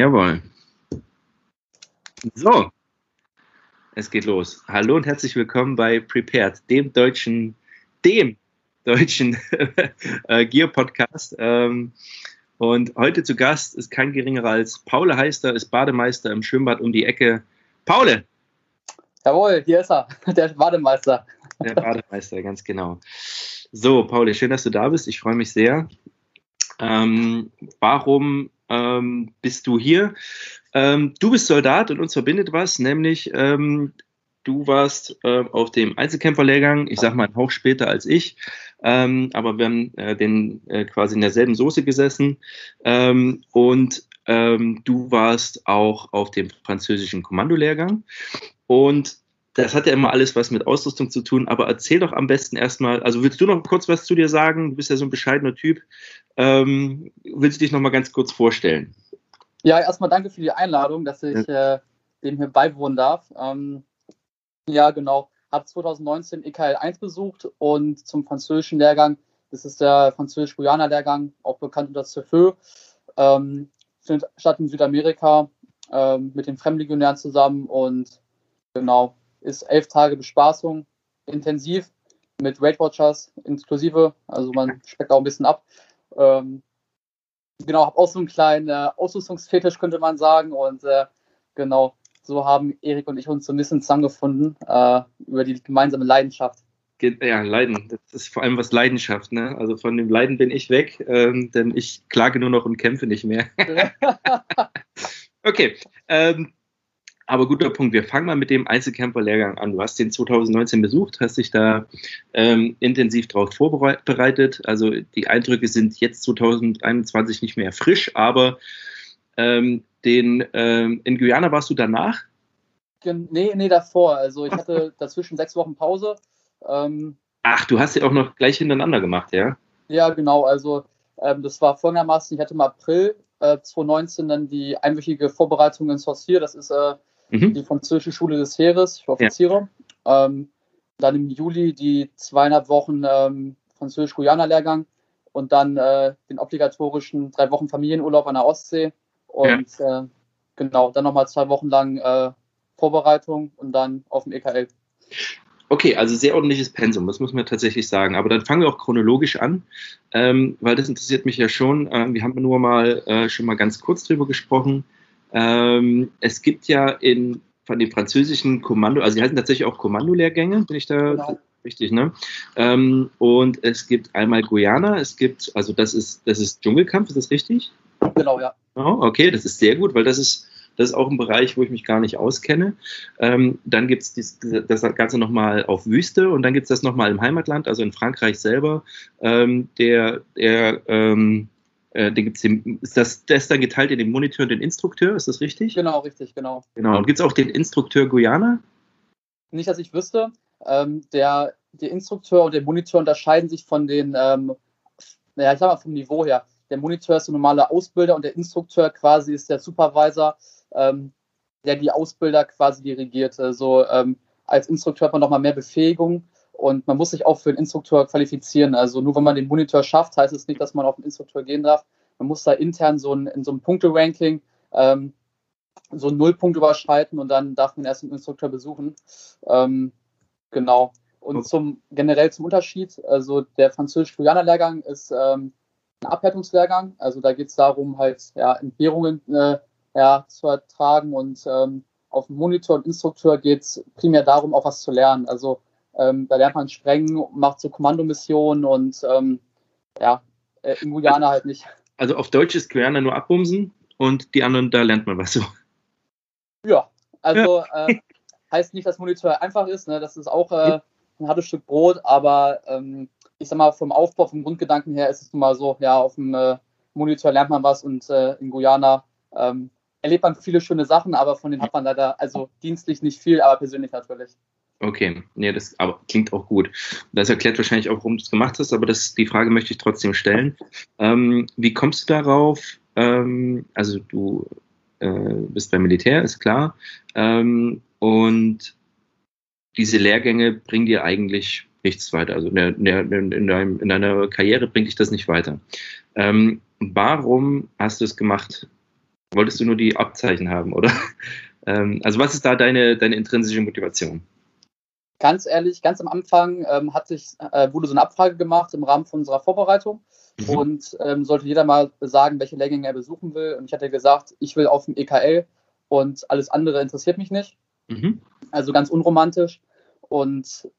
Jawohl. So, es geht los. Hallo und herzlich willkommen bei Prepared, dem deutschen, dem deutschen äh, Gear-Podcast. Ähm, und heute zu Gast ist kein geringerer als Paul Heister, ist Bademeister im Schwimmbad um die Ecke. Paul! Jawohl, hier ist er, der Bademeister. Der Bademeister, ganz genau. So, Paul, schön, dass du da bist. Ich freue mich sehr. Ähm, warum ähm, bist du hier? Ähm, du bist Soldat und uns verbindet was, nämlich ähm, du warst äh, auf dem Einzelkämpferlehrgang, ich sag mal ein Hauch später als ich, ähm, aber wir haben äh, den äh, quasi in derselben Soße gesessen. Ähm, und du warst auch auf dem französischen Kommandolehrgang. Und das hat ja immer alles was mit Ausrüstung zu tun, aber erzähl doch am besten erstmal, also willst du noch kurz was zu dir sagen? Du bist ja so ein bescheidener Typ. Ähm, willst du dich noch mal ganz kurz vorstellen? Ja, erstmal danke für die Einladung, dass ich äh, dem hier beiwohnen darf. Ähm, ja, genau. Habe 2019 EKL 1 besucht und zum französischen Lehrgang, das ist der französisch-Guyana-Lehrgang, auch bekannt unter CFÖ, ähm, findet statt in Südamerika ähm, mit den Fremdlegionären zusammen und genau, ist elf Tage Bespaßung, intensiv mit Weight Watchers inklusive. Also man speckt auch ein bisschen ab. Ähm, genau, habe auch so einen kleinen äh, Ausrüstungsfetisch, könnte man sagen. Und äh, genau, so haben Erik und ich uns so ein bisschen zusammengefunden äh, über die gemeinsame Leidenschaft. Ja, Leiden. Das ist vor allem was Leidenschaft. Ne? Also von dem Leiden bin ich weg, ähm, denn ich klage nur noch und kämpfe nicht mehr. okay. Ähm, aber guter Punkt. Wir fangen mal mit dem Einzelkämpfer-Lehrgang an. Du hast den 2019 besucht, hast dich da ähm, intensiv darauf vorbereitet. Also die Eindrücke sind jetzt 2021 nicht mehr frisch, aber ähm, den, ähm, in Guyana warst du danach? Nee, nee, davor. Also ich hatte dazwischen sechs Wochen Pause. Ähm, Ach, du hast ja auch noch gleich hintereinander gemacht, ja? Ja, genau. Also ähm, das war folgendermaßen, ich hatte im April äh, 2019 dann die einwöchige Vorbereitung in Sorcier. Das ist äh, mhm. die französische Schule des Heeres für Offiziere. Ja. Ähm, dann im Juli die zweieinhalb Wochen ähm, Französisch-Guyana-Lehrgang und dann äh, den obligatorischen drei Wochen Familienurlaub an der Ostsee und ja. äh, genau, dann nochmal zwei Wochen lang äh, Vorbereitung und dann auf dem EKL. Okay, also sehr ordentliches Pensum, das muss man tatsächlich sagen. Aber dann fangen wir auch chronologisch an, ähm, weil das interessiert mich ja schon. Äh, wir haben nur mal äh, schon mal ganz kurz drüber gesprochen. Ähm, es gibt ja in, von den französischen Kommando, also die heißen tatsächlich auch Kommandolehrgänge, bin ich da genau. richtig, ne? Ähm, und es gibt einmal Guyana, es gibt, also das ist, das ist Dschungelkampf, ist das richtig? Genau, ja. Oh, okay, das ist sehr gut, weil das ist, das ist auch ein Bereich, wo ich mich gar nicht auskenne. Ähm, dann gibt es das Ganze nochmal auf Wüste und dann gibt es das nochmal im Heimatland, also in Frankreich selber. Ähm, der der ähm, äh, den gibt's den, ist das, das dann geteilt in den Monitor und den Instrukteur, ist das richtig? Genau, richtig, genau. Genau. Und gibt es auch den Instrukteur Guyana? Nicht, dass ich wüsste. Ähm, der, der Instrukteur und der Monitor unterscheiden sich von den, ähm, naja, ich sag mal vom Niveau her. Der Monitor ist ein normaler Ausbilder und der Instrukteur quasi ist der Supervisor, ähm, der die Ausbilder quasi dirigiert. Also ähm, als Instrukteur hat man nochmal mehr Befähigung und man muss sich auch für einen Instrukteur qualifizieren. Also nur wenn man den Monitor schafft, heißt es nicht, dass man auf den Instrukteur gehen darf. Man muss da intern so ein, in so einem Punkte-Ranking ähm, so einen Nullpunkt überschreiten und dann darf man erst einen Instrukteur besuchen. Ähm, genau. Und zum generell zum Unterschied, also der französisch-Guyana-Lehrgang ist ähm, ein Abhärtungslehrgang. Also da geht es darum, halt ja, Entbehrungen äh, ja, zu ertragen und ähm, auf dem Monitor und Instrukteur geht es primär darum, auch was zu lernen. Also ähm, da lernt man Sprengen, macht so Kommandomissionen und ähm, ja, äh, in Guyana halt nicht. Also auf Deutsch ist Guyana nur abbumsen und die anderen, da lernt man was so. Ja, also ja. Äh, heißt nicht, dass Monitor einfach ist, ne? das ist auch äh, ein hartes Stück Brot, aber ähm, ich sag mal, vom Aufbau, vom Grundgedanken her ist es nun mal so, ja, auf dem äh, Monitor lernt man was und äh, in Guyana ähm, erlebt man viele schöne Sachen, aber von denen hat man leider, also dienstlich nicht viel, aber persönlich natürlich. Okay, nee, das aber klingt auch gut. Das erklärt wahrscheinlich auch, warum du es gemacht hast, aber das, die Frage möchte ich trotzdem stellen. Ähm, wie kommst du darauf? Ähm, also du äh, bist beim Militär, ist klar. Ähm, und diese Lehrgänge bringen dir eigentlich nichts weiter. Also in, der, in, in, deinem, in deiner Karriere bringt dich das nicht weiter. Ähm, warum hast du es gemacht, Wolltest du nur die Abzeichen haben, oder? Ähm, also was ist da deine, deine intrinsische Motivation? Ganz ehrlich, ganz am Anfang ähm, hat sich, äh, wurde so eine Abfrage gemacht im Rahmen von unserer Vorbereitung mhm. und ähm, sollte jeder mal sagen, welche Lehrgänge er besuchen will. Und ich hatte gesagt, ich will auf dem EKL und alles andere interessiert mich nicht. Mhm. Also ganz unromantisch. Und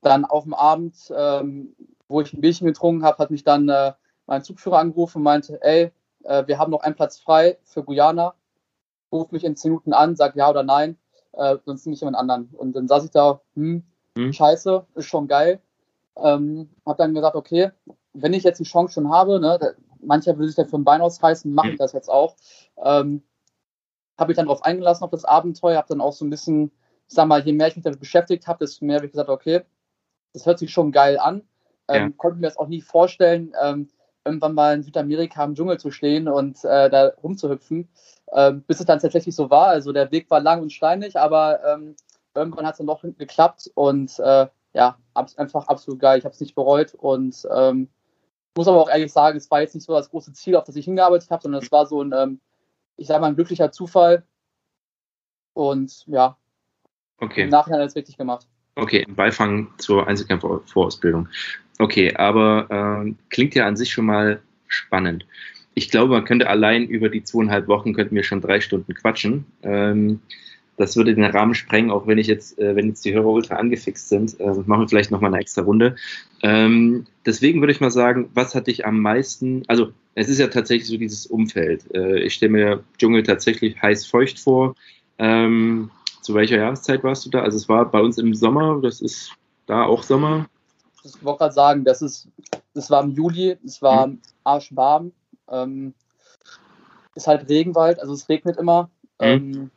dann auf dem Abend, ähm, wo ich ein Bierchen getrunken habe, hat mich dann äh, mein Zugführer angerufen und meinte, ey, äh, wir haben noch einen Platz frei für Guyana. Ruf mich in zehn Minuten an, sag ja oder nein, äh, sonst ich jemand anderen. Und dann saß ich da, hm, hm. scheiße, ist schon geil. Ähm, hab dann gesagt, okay, wenn ich jetzt die Chance schon habe, ne, mancher will sich dafür ein Bein ausreißen, mache ich das jetzt auch. Ähm, habe ich dann darauf eingelassen auf das Abenteuer, habe dann auch so ein bisschen, ich sag mal, je mehr ich mich damit beschäftigt habe, desto mehr habe ich gesagt, okay, das hört sich schon geil an. Ähm, ja. Konnte mir das auch nie vorstellen, ähm, irgendwann mal in Südamerika im Dschungel zu stehen und äh, da rumzuhüpfen, ähm, bis es dann tatsächlich so war. Also der Weg war lang und steinig, aber ähm, irgendwann hat es dann doch geklappt und äh, ja, einfach absolut geil. Ich habe es nicht bereut und ähm, muss aber auch ehrlich sagen, es war jetzt nicht so das große Ziel, auf das ich hingearbeitet habe, sondern es war so ein, ähm, ich sage mal, ein glücklicher Zufall und ja, okay. im Nachhinein alles richtig gemacht. Okay, im Beifang zur Einzelkämpfer-Vorausbildung. Okay, aber äh, klingt ja an sich schon mal spannend. Ich glaube, man könnte allein über die zweieinhalb Wochen könnten wir schon drei Stunden quatschen. Ähm, das würde den Rahmen sprengen, auch wenn ich jetzt, äh, wenn jetzt die Hörer ultra angefixt sind, äh, machen wir vielleicht nochmal eine extra Runde. Ähm, deswegen würde ich mal sagen, was hat dich am meisten, also es ist ja tatsächlich so dieses Umfeld. Äh, ich stelle mir Dschungel tatsächlich heiß feucht vor. Ähm, zu welcher Jahreszeit warst du da? Also es war bei uns im Sommer, das ist da auch Sommer. Ich wollte gerade sagen, das ist, das war im Juli, es war mhm. arschwarm. Ähm, ist halt Regenwald, also es regnet immer. Mhm. Ähm,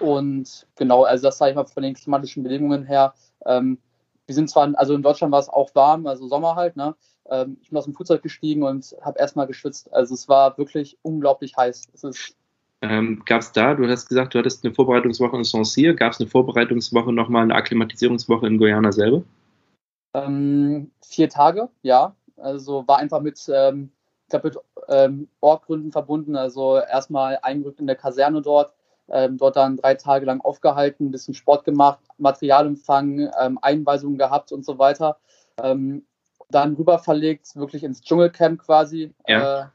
und genau, also das sage ich mal von den klimatischen Bedingungen her. Ähm, wir sind zwar, also in Deutschland war es auch warm, also Sommer halt, ne? Ähm, ich bin aus dem Flugzeug gestiegen und habe erstmal geschwitzt. Also es war wirklich unglaublich heiß. Es ähm, gab es da, du hast gesagt, du hattest eine Vorbereitungswoche in Saint-Cyr, gab es eine Vorbereitungswoche nochmal, eine Akklimatisierungswoche in Guyana selber? Ähm, vier Tage, ja. Also war einfach mit, ähm, ich glaube, mit ähm, Ortgründen verbunden. Also erstmal eingerückt in der Kaserne dort, ähm, dort dann drei Tage lang aufgehalten, ein bisschen Sport gemacht, Materialempfang, ähm, Einweisungen gehabt und so weiter. Ähm, dann rüber verlegt, wirklich ins Dschungelcamp quasi. Ja. Äh,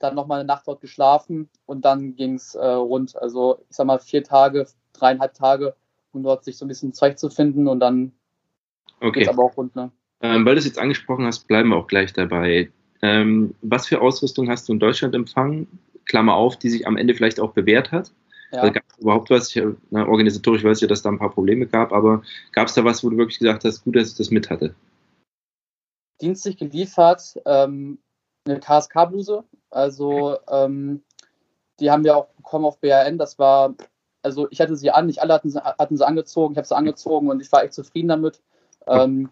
dann nochmal eine Nacht dort geschlafen und dann ging es äh, rund. Also ich sag mal vier Tage, dreieinhalb Tage, um dort sich so ein bisschen zurechtzufinden und dann okay. geht aber auch rund. Ne? Ähm, weil du es jetzt angesprochen hast, bleiben wir auch gleich dabei. Ähm, was für Ausrüstung hast du in Deutschland empfangen? Klammer auf, die sich am Ende vielleicht auch bewährt hat. Ja. Also gab es überhaupt was? Ich, na, organisatorisch weiß ich ja, dass da ein paar Probleme gab, aber gab es da was, wo du wirklich gesagt hast, gut, dass ich das mit hatte? Dienstlich geliefert, ähm, eine KSK-Bluse, also ähm, die haben wir auch bekommen auf BRN. Das war, also ich hatte sie an, nicht alle hatten sie, hatten sie angezogen, ich habe sie angezogen und ich war echt zufrieden damit. Ähm,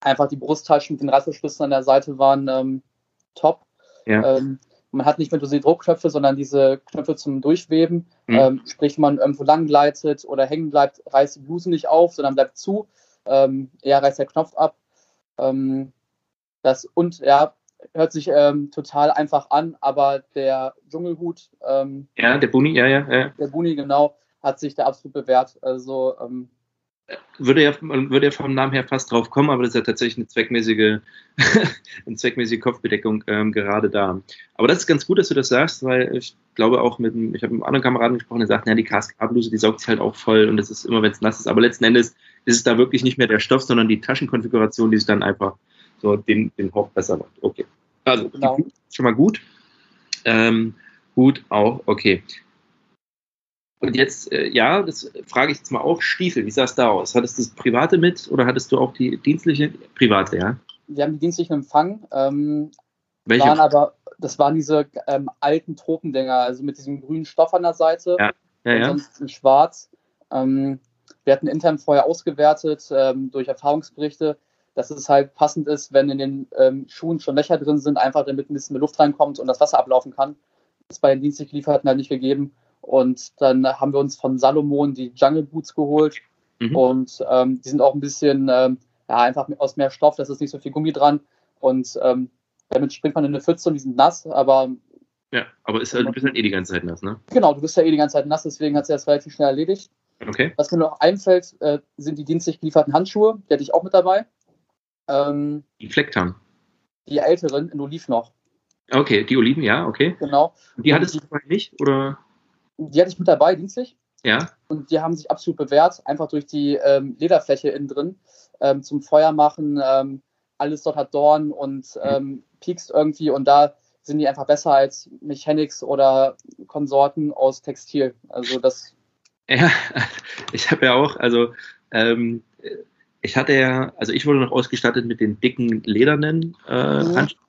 einfach die Brusttaschen mit den Reißverschlüssen an der Seite waren ähm, top. Ja. Ähm, man hat nicht mehr diese Druckknöpfe, sondern diese Knöpfe zum Durchweben. Mhm. Ähm, sprich, wenn man irgendwo lang gleitet oder hängen bleibt, reißt die Bluse nicht auf, sondern bleibt zu. Ähm, eher reißt der Knopf ab. Ähm, das, und ja, hört sich ähm, total einfach an, aber der Dschungelhut, ähm, ja, der Buni, ja, ja, ja. Der Buni, genau, hat sich da absolut bewährt. Also ähm, würde ja, würde ja vom Namen her fast drauf kommen, aber das ist ja tatsächlich eine zweckmäßige, eine zweckmäßige Kopfbedeckung ähm, gerade da. Aber das ist ganz gut, dass du das sagst, weil ich glaube auch mit, ich habe mit einem anderen Kameraden gesprochen, der sagt, ja, die KSK-Bluse, die saugt sich halt auch voll und das ist immer, wenn es nass ist. Aber letzten Endes ist es da wirklich nicht mehr der Stoff, sondern die Taschenkonfiguration, die sich dann einfach so den, den Hauch besser macht. Okay. Also genau. schon mal gut. Ähm, gut auch, okay. Und jetzt, äh, ja, das frage ich jetzt mal auch, Stiefel, wie sah es da aus? Hattest du das private mit oder hattest du auch die dienstliche? Private, ja? Wir haben die dienstlichen empfangen. Ähm, Welche? Waren aber, das waren diese ähm, alten Tropendinger, also mit diesem grünen Stoff an der Seite. Ja, ja, ja. Sonst in schwarz. Ähm, wir hatten intern vorher ausgewertet ähm, durch Erfahrungsberichte dass es halt passend ist, wenn in den ähm, Schuhen schon Löcher drin sind, einfach damit ein bisschen mehr Luft reinkommt und das Wasser ablaufen kann. Das ist bei den dienstlich Lieferten halt nicht gegeben. Und dann haben wir uns von Salomon die Jungle Boots geholt. Mhm. Und ähm, die sind auch ein bisschen, ähm, ja, einfach aus mehr Stoff, da ist nicht so viel Gummi dran. Und ähm, damit springt man in eine Pfütze und die sind nass, aber Ja, aber ist, du bist halt eh die ganze Zeit nass, ne? Genau, du bist ja eh die ganze Zeit nass, deswegen hat es das relativ schnell erledigt. Okay. Was mir noch einfällt, äh, sind die dienstlich gelieferten Handschuhe. Die hatte ich auch mit dabei. Ähm, die Flecktarn. Die älteren in Oliv noch. Okay, die Oliven, ja, okay. Genau. Und die hattest du vorher nicht, oder? Die hatte ich mit dabei, dienstlich. Ja. Und die haben sich absolut bewährt, einfach durch die ähm, Lederfläche innen drin. Ähm, zum Feuer machen, ähm, alles dort hat Dorn und ähm, piekst irgendwie und da sind die einfach besser als Mechanics oder Konsorten aus Textil. Also das. Ja, ich habe ja auch, also ähm, ich hatte ja, also ich wurde noch ausgestattet mit den dicken ledernen äh, mhm. Handschuhen,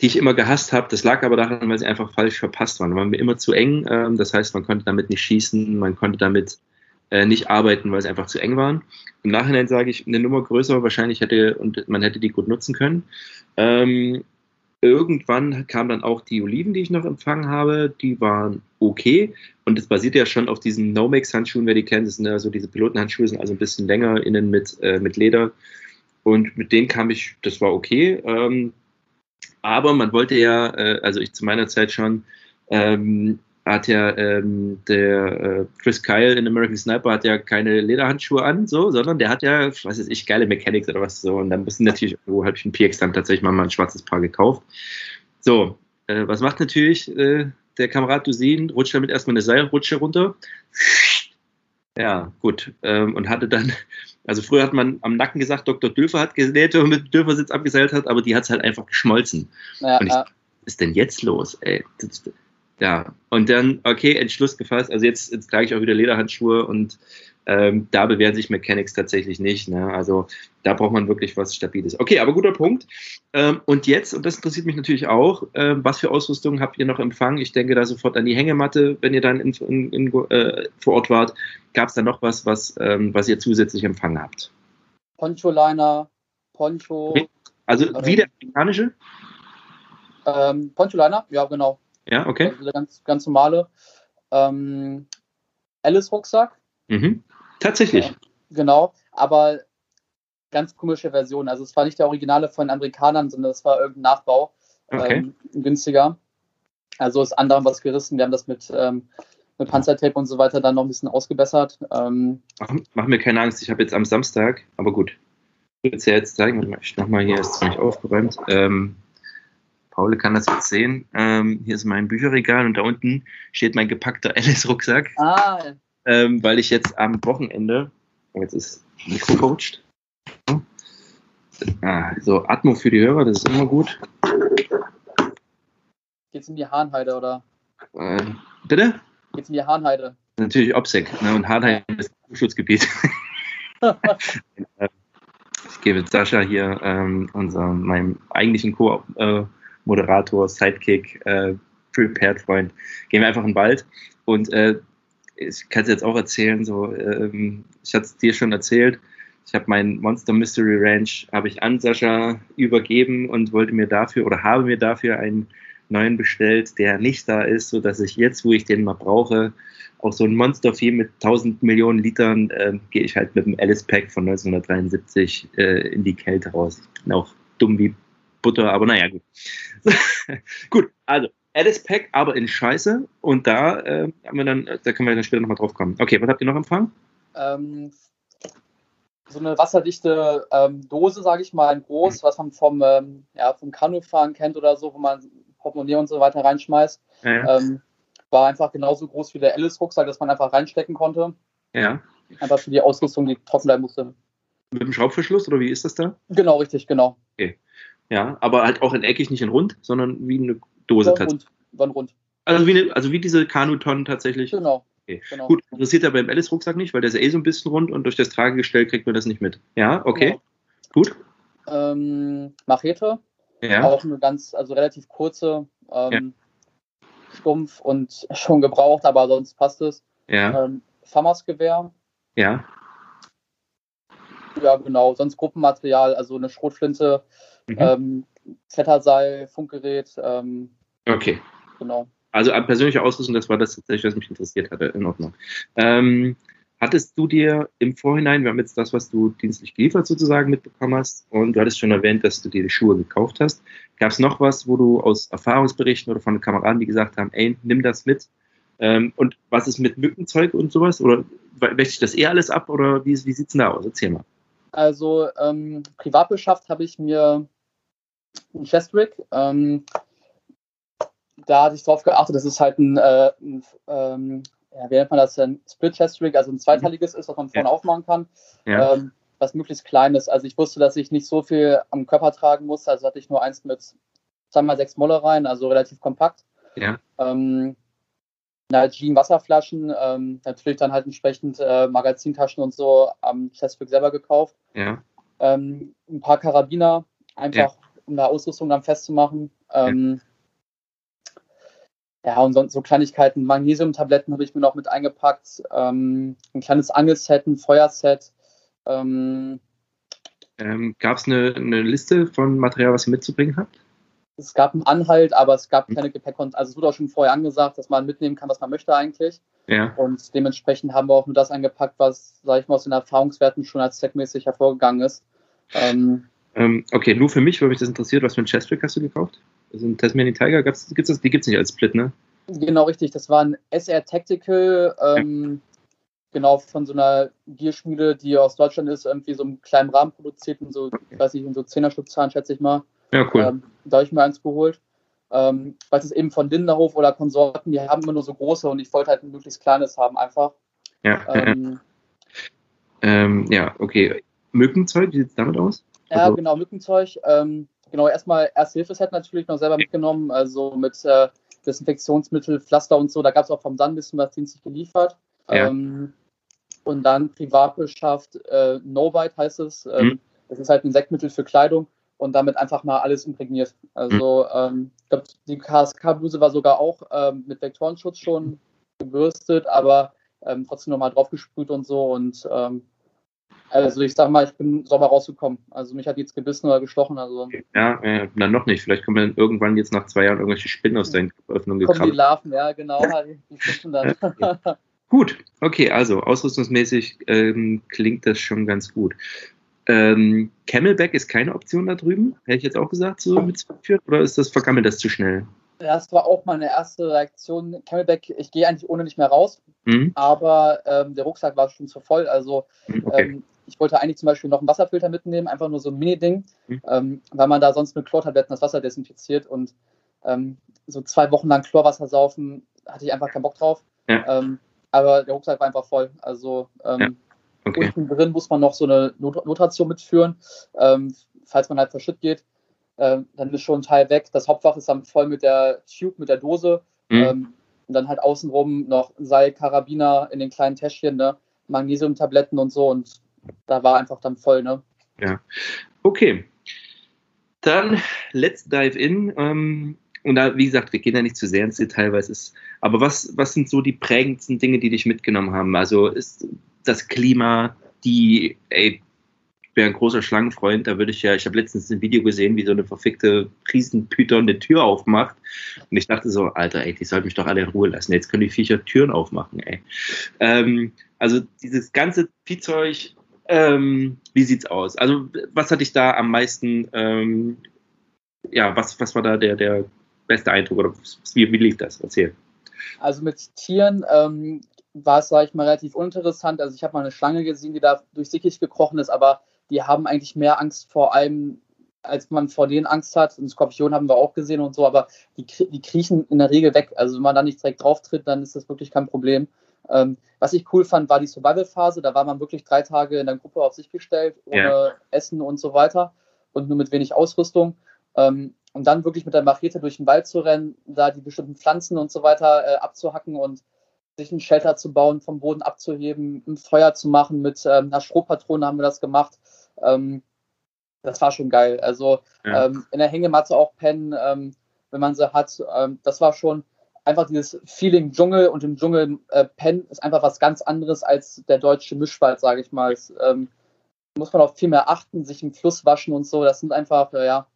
die ich immer gehasst habe. Das lag aber daran, weil sie einfach falsch verpasst waren. Waren mir immer zu eng. Ähm, das heißt, man konnte damit nicht schießen, man konnte damit äh, nicht arbeiten, weil sie einfach zu eng waren. Im Nachhinein sage ich, eine Nummer größer wahrscheinlich hätte und man hätte die gut nutzen können. Ähm, irgendwann kamen dann auch die Oliven, die ich noch empfangen habe, die waren okay. Und das basiert ja schon auf diesen Nomex-Handschuhen, wer die kennt. Das sind ja so diese Pilotenhandschuhe, sind also ein bisschen länger, innen mit, äh, mit Leder. Und mit denen kam ich, das war okay. Ähm, aber man wollte ja, äh, also ich zu meiner Zeit schon, ähm, hat ja ähm, der äh, Chris Kyle in American Sniper hat ja keine Lederhandschuhe an, so, sondern der hat ja, was weiß ich, geile Mechanics oder was so. Und dann müssen natürlich, wo habe ich ein PX dann tatsächlich mal, mal ein schwarzes Paar gekauft. So, äh, was macht natürlich äh, der Kamerad Dusin? Rutscht damit erstmal eine Seilrutsche runter. Ja, gut. Ähm, und hatte dann, also früher hat man am Nacken gesagt, Dr. Dülfer hat genäht und mit Dülfersitz abgeseilt hat, aber die hat es halt einfach geschmolzen. Ja, und ich, ja. was ist denn jetzt los, ey? Ja, und dann, okay, Entschluss gefasst. Also jetzt, jetzt trage ich auch wieder Lederhandschuhe und ähm, da bewähren sich Mechanics tatsächlich nicht. Ne? Also da braucht man wirklich was Stabiles. Okay, aber guter Punkt. Ähm, und jetzt, und das interessiert mich natürlich auch, ähm, was für Ausrüstung habt ihr noch empfangen? Ich denke da sofort an die Hängematte, wenn ihr dann in, in, in, äh, vor Ort wart. Gab es da noch was, was, ähm, was ihr zusätzlich empfangen habt? Poncho-Liner, Poncho. Also wie der amerikanische? Ähm, Poncho-Liner, ja, genau. Ja, okay. Also ganz, ganz normale ähm, Alice-Rucksack. Mhm. Tatsächlich. Ja, genau, aber ganz komische Version. Also es war nicht der Originale von Amerikanern, sondern es war irgendein Nachbau. Okay. Ähm, günstiger. Also ist anderem was gerissen. Wir haben das mit, ähm, mit Panzertape und so weiter dann noch ein bisschen ausgebessert. Ähm, mach, mach, mir keine Angst, ich habe jetzt am Samstag, aber gut. Ich will es ja jetzt zeigen. Ich mach mal hier, ist ziemlich aufgeräumt. Ähm, Paul kann das jetzt sehen. Ähm, hier ist mein Bücherregal und da unten steht mein gepackter Alice-Rucksack. Ah. Ähm, weil ich jetzt am Wochenende, oh, jetzt ist Mikro coacht. Ah, so, Atmo für die Hörer, das ist immer gut. Geht's in die Hahnheide oder? Äh, bitte? Geht's in die Hahnheide? Natürlich Obsec, ne? und Hahnheide ist Schutzgebiet. ich gebe Sascha hier ähm, unser, meinem eigentlichen Co- äh, Sidekick, äh, Prepared-Freund, gehen wir einfach in den Wald. Und äh, ich kann es jetzt auch erzählen, so, ähm, ich hatte es dir schon erzählt, ich habe meinen Monster Mystery Ranch habe ich an Sascha übergeben und wollte mir dafür oder habe mir dafür einen neuen bestellt, der nicht da ist, so dass ich jetzt, wo ich den mal brauche, auch so ein Monster Vieh mit 1000 Millionen Litern, äh, gehe ich halt mit dem Alice Pack von 1973 äh, in die Kälte raus. Ich bin auch dumm wie Butter, aber naja, gut. gut, also Alice Pack, aber in Scheiße. Und da äh, haben wir dann, da können wir dann später nochmal drauf kommen. Okay, was habt ihr noch empfangen? Ähm, so eine wasserdichte ähm, Dose, sage ich mal, groß, was man vom, ähm, ja, vom Kanufahren kennt oder so, wo man Portemonnaie und so weiter reinschmeißt. Ja, ja. Ähm, war einfach genauso groß wie der Alice-Rucksack, dass man einfach reinstecken konnte. Ja. Einfach für die Ausrüstung, die trocken bleiben musste. Mit dem Schraubverschluss oder wie ist das da? Genau, richtig, genau. Okay. Ja, aber halt auch in eckig, nicht in rund, sondern wie eine Dose tatsächlich. Rund, rund. Also wie, eine, also wie diese Kanutonnen tatsächlich. Genau. Okay. genau. Gut, interessiert ja beim Alice-Rucksack nicht, weil der ist ja eh so ein bisschen rund und durch das Tragegestell kriegt man das nicht mit. Ja, okay. Genau. Gut. Ähm, Machete. Ja. Auch eine ganz, also relativ kurze, ähm, ja. stumpf und schon gebraucht, aber sonst passt es. Ja. Ähm, Famas-Gewehr. Ja. Ja, genau. Sonst Gruppenmaterial, also eine Schrotflinte, mhm. ähm, Kletterseil, Funkgerät. Ähm, okay. Genau. Also an persönlicher Ausrüstung, das war das tatsächlich, was mich interessiert hatte. In Ordnung. Ähm, Hattest du dir im Vorhinein, wir haben jetzt das, was du dienstlich geliefert sozusagen mitbekommen hast, und du hattest schon erwähnt, dass du dir die Schuhe gekauft hast. Gab es noch was, wo du aus Erfahrungsberichten oder von Kameraden, die gesagt haben, ey, nimm das mit? Ähm, und was ist mit Mückenzeug und sowas? Oder wäscht sich das eh alles ab oder wie, wie sieht es denn da aus? Erzähl mal. Also ähm, privat beschafft habe ich mir einen Chestrig. Ähm, da hatte ich darauf geachtet, das ist halt ein, äh, ein ähm, ja, wie nennt man das, ein Split Chest Rig, also ein zweiteiliges ist, was man vorne ja. aufmachen kann. Ja. Ähm, was möglichst klein ist. Also ich wusste, dass ich nicht so viel am Körper tragen muss, also hatte ich nur eins mit 2x6 Molle rein, also relativ kompakt. Ja. Ähm, na, Jean Wasserflaschen, ähm, natürlich dann halt entsprechend äh, Magazintaschen und so am Chestrig selber gekauft. Ja. Ähm, ein paar Karabiner, einfach ja. um da Ausrüstung dann festzumachen. Ähm, ja, und so, so Kleinigkeiten, Magnesiumtabletten habe ich mir noch mit eingepackt, ähm, ein kleines Angelset, ein Feuerset. Ähm, ähm, gab es eine, eine, Liste von Material, was ihr mitzubringen habt? Es gab einen Anhalt, aber es gab hm. keine Gepäckkontrolle. Also es wurde auch schon vorher angesagt, dass man mitnehmen kann, was man möchte eigentlich. Ja. Und dementsprechend haben wir auch nur das eingepackt, was, sage ich mal, aus den Erfahrungswerten schon als zweckmäßig hervorgegangen ist. Ähm, ähm, okay, nur für mich, weil mich das interessiert, was für ein Chestrick hast du gekauft? Also ein Tasmanian Tiger, gibt's, gibt's das, die gibt es nicht als Split, ne? Genau, richtig. Das war ein SR Tactical, ähm, ja. genau, von so einer Gierschmiede, die aus Deutschland ist, irgendwie so einen kleinen Rahmen produziert und so, okay. weiß ich, in so 10er Stück Zahlen, schätze ich mal. Ja, cool. Ähm, da habe ich mir eins geholt. Ähm, weil es eben von Linderhof oder Konsorten, die haben immer nur so große und ich wollte halt ein möglichst kleines haben, einfach. Ja, ähm, ähm, ja okay. Mückenzeug, wie sieht es damit aus? Ja, also, genau, Mückenzeug. Ähm, genau, erstmal Erste-Hilfe-Set natürlich noch selber mitgenommen, also mit äh, Desinfektionsmittel, Pflaster und so. Da gab es auch vom Dann ein bisschen was dienstlich geliefert. Ja. Ähm, und dann privat beschafft, äh, No-Bite heißt es. Ähm, mhm. Das ist halt ein Insektmittel für Kleidung und damit einfach mal alles imprägniert. Also mhm. ähm, ich glaube, die KSK-Bluse war sogar auch ähm, mit Vektorenschutz schon gebürstet, aber ähm, trotzdem nochmal draufgesprüht und so und ähm, also ich sag mal, ich bin sauber rausgekommen. Also mich hat jetzt gebissen oder gestochen. Also. Ja, äh, dann noch nicht. Vielleicht kommen dann irgendwann jetzt nach zwei Jahren irgendwelche Spinnen aus deinen Öffnungen gekrabbelt. Kommen die Larven, ja genau. die fischen dann. gut, okay, also ausrüstungsmäßig ähm, klingt das schon ganz gut. Ähm, Camelback ist keine Option da drüben, hätte ich jetzt auch gesagt, so mitzuführen, oder ist das vergammelt das zu schnell? Das war auch meine erste Reaktion. Camelback, ich gehe eigentlich ohne nicht mehr raus, mhm. aber ähm, der Rucksack war schon zu voll. Also mhm, okay. ähm, ich wollte eigentlich zum Beispiel noch einen Wasserfilter mitnehmen, einfach nur so ein Mini-Ding, mhm. ähm, weil man da sonst mit Chlortabletten das Wasser desinfiziert und ähm, so zwei Wochen lang Chlorwasser saufen, hatte ich einfach keinen Bock drauf. Ja. Ähm, aber der Rucksack war einfach voll. Also ähm, ja. okay. unten drin muss man noch so eine Not Notation mitführen, falls man halt verschütt geht. Äh, dann ist schon ein Teil weg. Das Hauptfach ist dann voll mit der Tube, mit der Dose. Mhm. Ähm, und dann halt außenrum noch Seil, Karabiner in den kleinen Täschchen, ne? Magnesiumtabletten und so. Und da war einfach dann voll, ne? Ja. Okay. Dann let's dive in. Ähm, und da, wie gesagt, wir gehen ja nicht zu sehr ins Detail, weil es ist. Aber was, was sind so die prägendsten Dinge, die dich mitgenommen haben? Also ist das Klima, die, ey, bin ein großer Schlangenfreund, da würde ich ja, ich habe letztens ein Video gesehen, wie so eine verfickte Riesenpython eine Tür aufmacht. Und ich dachte so, Alter, ey, die sollten mich doch alle in Ruhe lassen. Jetzt können die Viecher Türen aufmachen, ey. Ähm, also dieses ganze Viehzeug ähm, wie sieht's aus? Also, was hatte ich da am meisten, ähm, ja, was, was war da der, der beste Eindruck oder wie, wie lief das? Erzähl. Also mit Tieren ähm, war es, sage ich mal, relativ uninteressant. Also ich habe mal eine Schlange gesehen, die da Dickicht gekrochen ist, aber die haben eigentlich mehr Angst vor einem, als man vor denen Angst hat. Und Skorpion haben wir auch gesehen und so, aber die, die kriechen in der Regel weg. Also wenn man da nicht direkt drauf tritt, dann ist das wirklich kein Problem. Ähm, was ich cool fand, war die Survival-Phase. Da war man wirklich drei Tage in der Gruppe auf sich gestellt, ohne ja. Essen und so weiter und nur mit wenig Ausrüstung. Ähm, und dann wirklich mit der Machete durch den Wald zu rennen, da die bestimmten Pflanzen und so weiter äh, abzuhacken und sich einen Shelter zu bauen, vom Boden abzuheben, ein Feuer zu machen. Mit ähm, einer Strohpatrone haben wir das gemacht. Ähm, das war schon geil. Also ja. ähm, in der Hängematte auch pennen, ähm, wenn man sie hat. Ähm, das war schon einfach dieses Feeling Dschungel und im Dschungel äh, pennen ist einfach was ganz anderes als der deutsche Mischwald, sage ich mal. Es, ähm, muss man auf viel mehr achten, sich im Fluss waschen und so. Das sind einfach, äh, ja,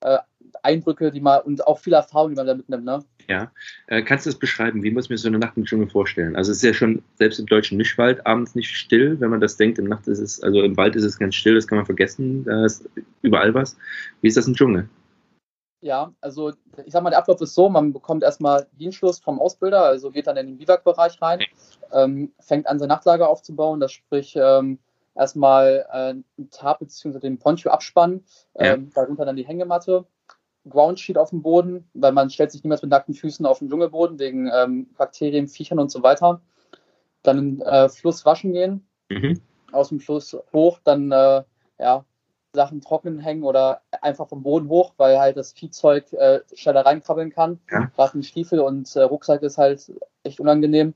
äh, Eindrücke, die man und auch viel Erfahrung, die man da mitnimmt. Ne? Ja. Äh, kannst du das beschreiben? Wie muss man so eine Nacht im Dschungel vorstellen? Also es ist ja schon selbst im deutschen Mischwald abends nicht still, wenn man das denkt. Im Nacht ist es, also im Wald ist es ganz still, das kann man vergessen. Da ist überall was. Wie ist das im Dschungel? Ja, also ich sag mal, der Ablauf ist so, man bekommt erstmal Dienstschluss vom Ausbilder, also geht dann in den Biwakbereich rein, ähm, fängt an, sein Nachtlager aufzubauen, das sprich ähm, erstmal äh, ein Tab bzw. den Poncho abspannen, ähm, ja. darunter dann die Hängematte, Groundsheet auf dem Boden, weil man stellt sich niemals mit nackten Füßen auf den Dschungelboden wegen ähm, Bakterien, Viechern und so weiter. Dann in äh, Fluss waschen gehen, mhm. aus dem Fluss hoch, dann äh, ja, Sachen trocknen hängen oder einfach vom Boden hoch, weil halt das Viehzeug äh, schneller reinkrabbeln kann. Ja. Gerade ein Stiefel und äh, Rucksack ist halt echt unangenehm.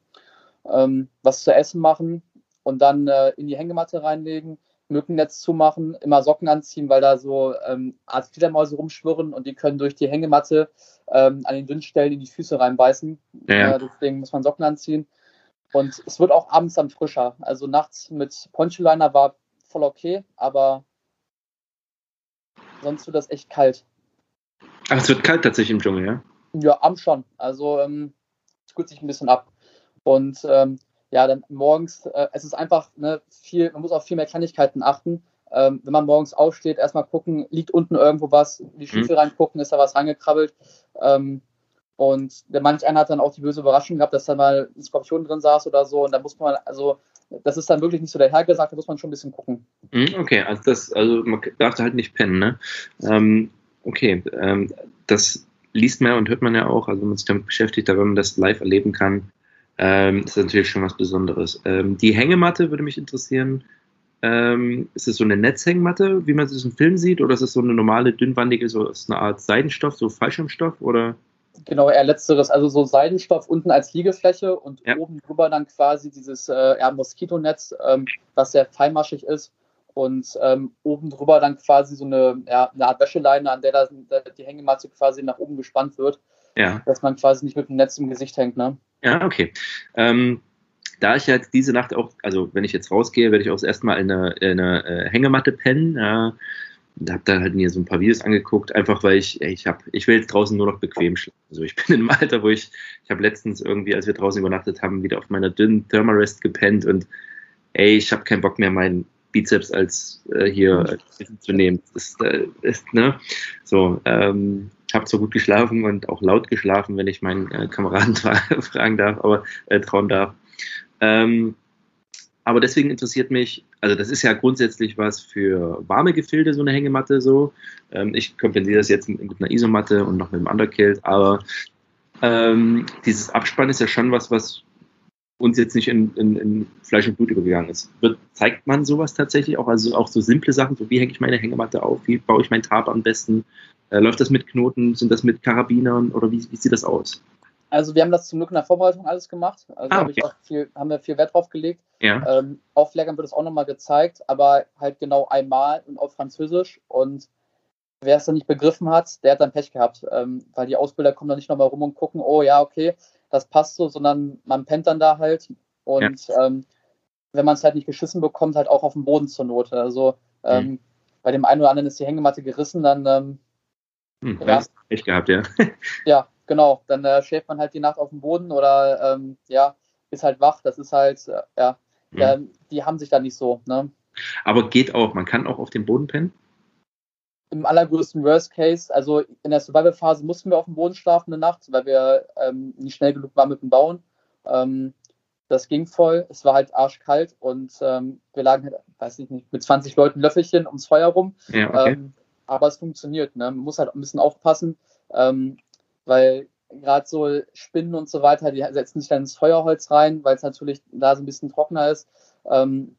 Ähm, was zu essen machen und dann äh, in die Hängematte reinlegen, Mückennetz zumachen, immer Socken anziehen, weil da so ähm, Art Fledermäuse rumschwirren und die können durch die Hängematte ähm, an den dünnen Stellen in die Füße reinbeißen. Ja. Äh, deswegen muss man Socken anziehen. Und es wird auch abends dann frischer. Also nachts mit Poncholiner war voll okay, aber sonst wird das echt kalt. Ach, es wird kalt tatsächlich im Dschungel, ja? Ja, am schon. Also ähm, es kühlt sich ein bisschen ab. Und ähm, ja, dann morgens, äh, es ist einfach ne, viel, man muss auf viel mehr Kleinigkeiten achten. Ähm, wenn man morgens aufsteht, erstmal gucken, liegt unten irgendwo was, in die Stiefel mhm. reingucken, ist da was reingekrabbelt. Ähm, und der manch einer hat dann auch die böse Überraschung gehabt, dass da mal ein Skorpion drin saß oder so. Und da muss man, also, das ist dann wirklich nicht so der Herr gesagt, da muss man schon ein bisschen gucken. Mhm, okay, also das, also man darf da halt nicht pennen, ne? Ähm, okay, ähm, das liest man ja und hört man ja auch, also wenn man sich damit beschäftigt, da wenn man das live erleben kann, ähm, ist natürlich schon was Besonderes. Ähm, die Hängematte würde mich interessieren. Ähm, ist es so eine Netzhängematte, wie man es im Film sieht, oder ist es so eine normale, dünnwandige, so ist eine Art Seidenstoff, so Fallschirmstoff, oder? Genau, eher letzteres, also so Seidenstoff unten als Liegefläche und ja. oben drüber dann quasi dieses äh, Moskitonetz, ähm, was sehr feinmaschig ist und ähm, oben drüber dann quasi so eine, ja, eine Art Wäscheleine, an der, da, die Hängematte quasi nach oben gespannt wird, ja. dass man quasi nicht mit dem Netz im Gesicht hängt. Ne? Ja, okay. Ähm, da ich jetzt diese Nacht auch, also wenn ich jetzt rausgehe, werde ich auch das erste Mal in eine, in eine äh, Hängematte pennen. Ja, und habe da halt mir so ein paar Videos angeguckt, einfach weil ich, ich habe, ich will jetzt draußen nur noch bequem schlafen. Also ich bin im Alter, wo ich, ich habe letztens irgendwie, als wir draußen übernachtet haben, wieder auf meiner dünnen Thermarest gepennt und ey, ich habe keinen Bock mehr, meinen Bizeps als äh, hier äh, zu nehmen. Das äh, ist ne, so. Ähm, habe so gut geschlafen und auch laut geschlafen, wenn ich meinen äh, Kameraden fragen darf, aber äh, trauen darf. Ähm, aber deswegen interessiert mich, also das ist ja grundsätzlich was für warme Gefilde, so eine Hängematte so. Ähm, ich kompensiere das jetzt mit, mit einer Isomatte und noch mit einem Underkilt, aber ähm, dieses Abspannen ist ja schon was, was uns jetzt nicht in, in, in, Fleisch und Blut übergegangen ist. Wird, zeigt man sowas tatsächlich auch? Also auch so simple Sachen, so wie hänge ich meine Hängematte auf, wie baue ich mein Tab am besten? Äh, läuft das mit Knoten? Sind das mit Karabinern oder wie, wie, sieht das aus? Also wir haben das zum Glück in der Vorbereitung alles gemacht. Also ah, okay. hab viel, haben wir viel Wert drauf gelegt. Ja. Ähm, auf Lehrgang wird es auch nochmal gezeigt, aber halt genau einmal und auf Französisch. Und wer es dann nicht begriffen hat, der hat dann Pech gehabt, ähm, weil die Ausbilder kommen dann nicht nochmal rum und gucken, oh ja, okay, das passt so, sondern man pennt dann da halt. Und ja. ähm, wenn man es halt nicht geschissen bekommt, halt auch auf dem Boden zur Not. Also ähm, mhm. bei dem einen oder anderen ist die Hängematte gerissen, dann ähm, hm, ja. Echt gehabt, ja. ja, genau. Dann äh, schläft man halt die Nacht auf dem Boden oder ähm, ja, ist halt wach. Das ist halt, äh, ja, hm. äh, die haben sich da nicht so. Ne? Aber geht auch, man kann auch auf dem Boden pennen? Im allergrößten Worst Case, also in der Survival-Phase mussten wir auf dem Boden schlafen eine Nacht, weil wir ähm, nicht schnell genug waren mit dem Bauen. Ähm, das ging voll. Es war halt arschkalt und ähm, wir lagen, halt, weiß ich nicht, mit 20 Leuten Löffelchen ums Feuer rum. Ja, okay. ähm, aber es funktioniert. Ne? Man muss halt ein bisschen aufpassen, ähm, weil gerade so Spinnen und so weiter, die setzen sich dann ins Feuerholz rein, weil es natürlich da so ein bisschen trockener ist. Ähm,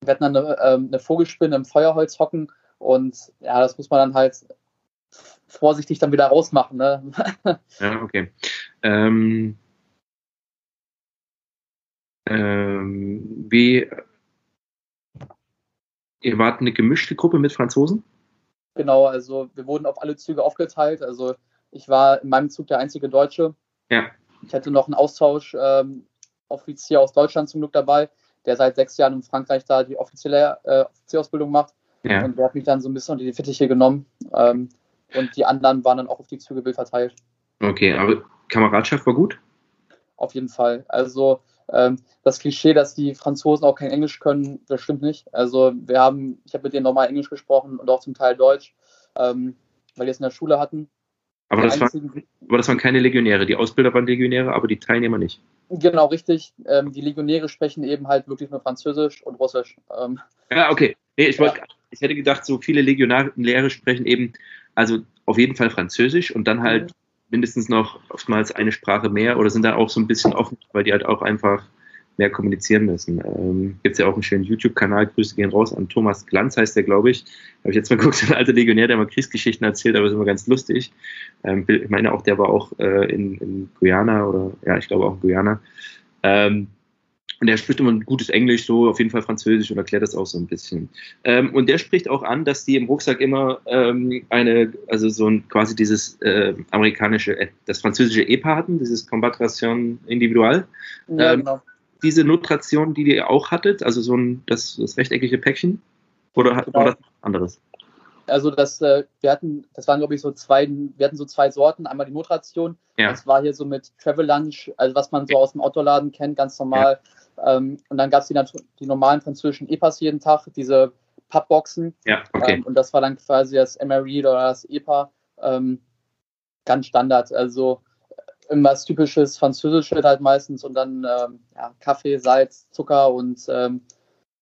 wir hatten dann eine, eine Vogelspinne im Feuerholz hocken und ja, das muss man dann halt vorsichtig dann wieder rausmachen. Ne? ja, okay. Ähm, ähm, wie, ihr wart eine gemischte Gruppe mit Franzosen? Genau, also wir wurden auf alle Züge aufgeteilt. Also ich war in meinem Zug der einzige Deutsche. Ja. Ich hatte noch einen Austausch ähm, Offizier aus Deutschland zum Glück dabei, der seit sechs Jahren in Frankreich da die offizielle äh, Offizierausbildung macht. Ja. Und der hat mich dann so ein bisschen unter die Fittiche genommen. Ähm, und die anderen waren dann auch auf die Züge verteilt. Okay, aber Kameradschaft war gut? Auf jeden Fall. Also ähm, das Klischee, dass die Franzosen auch kein Englisch können, das stimmt nicht. Also wir haben, ich habe mit denen normal Englisch gesprochen und auch zum Teil Deutsch, ähm, weil die es in der Schule hatten. Aber das, einzigen, war, aber das, waren keine Legionäre. Die Ausbilder waren Legionäre, aber die Teilnehmer nicht. Genau, richtig. Ähm, die Legionäre sprechen eben halt wirklich nur Französisch und Russisch. Ähm, ja, okay. Nee, ich, wollt, ja. Ich hätte gedacht, so viele Legionäre sprechen eben, also auf jeden Fall Französisch und dann halt mhm. mindestens noch oftmals eine Sprache mehr oder sind da auch so ein bisschen offen, weil die halt auch einfach mehr kommunizieren müssen. Ähm, Gibt es ja auch einen schönen YouTube-Kanal, Grüße gehen raus an Thomas Glanz heißt der, glaube ich. Habe ich jetzt mal geguckt, ein alter Legionär, der mal Kriegsgeschichten erzählt, aber ist immer ganz lustig. Ähm, ich meine auch, der war auch äh, in, in Guyana oder ja, ich glaube auch in Guyana. Ähm, und der spricht immer ein gutes Englisch, so auf jeden Fall Französisch und erklärt das auch so ein bisschen. Ähm, und der spricht auch an, dass die im Rucksack immer ähm, eine, also so ein quasi dieses äh, amerikanische, äh, das französische EPA hatten, dieses Combatration Individual. Ja, ähm, genau diese Notration, die ihr auch hattet, also so ein das, das rechteckige Päckchen? Oder genau. war das anderes? Also das, äh, wir hatten, das waren glaube ich so zwei, wir hatten so zwei Sorten. Einmal die Notration, ja. das war hier so mit Travel Lunch, also was man so aus dem Autoladen kennt, ganz normal. Ja. Ähm, und dann gab es die, die, normalen französischen EPAs jeden Tag, diese Pappboxen. Ja, okay. Ähm, und das war dann quasi das MRE oder das EPA, ähm, ganz Standard. Also irgendwas typisches Französisches halt meistens und dann ähm, ja, Kaffee, Salz, Zucker und ähm,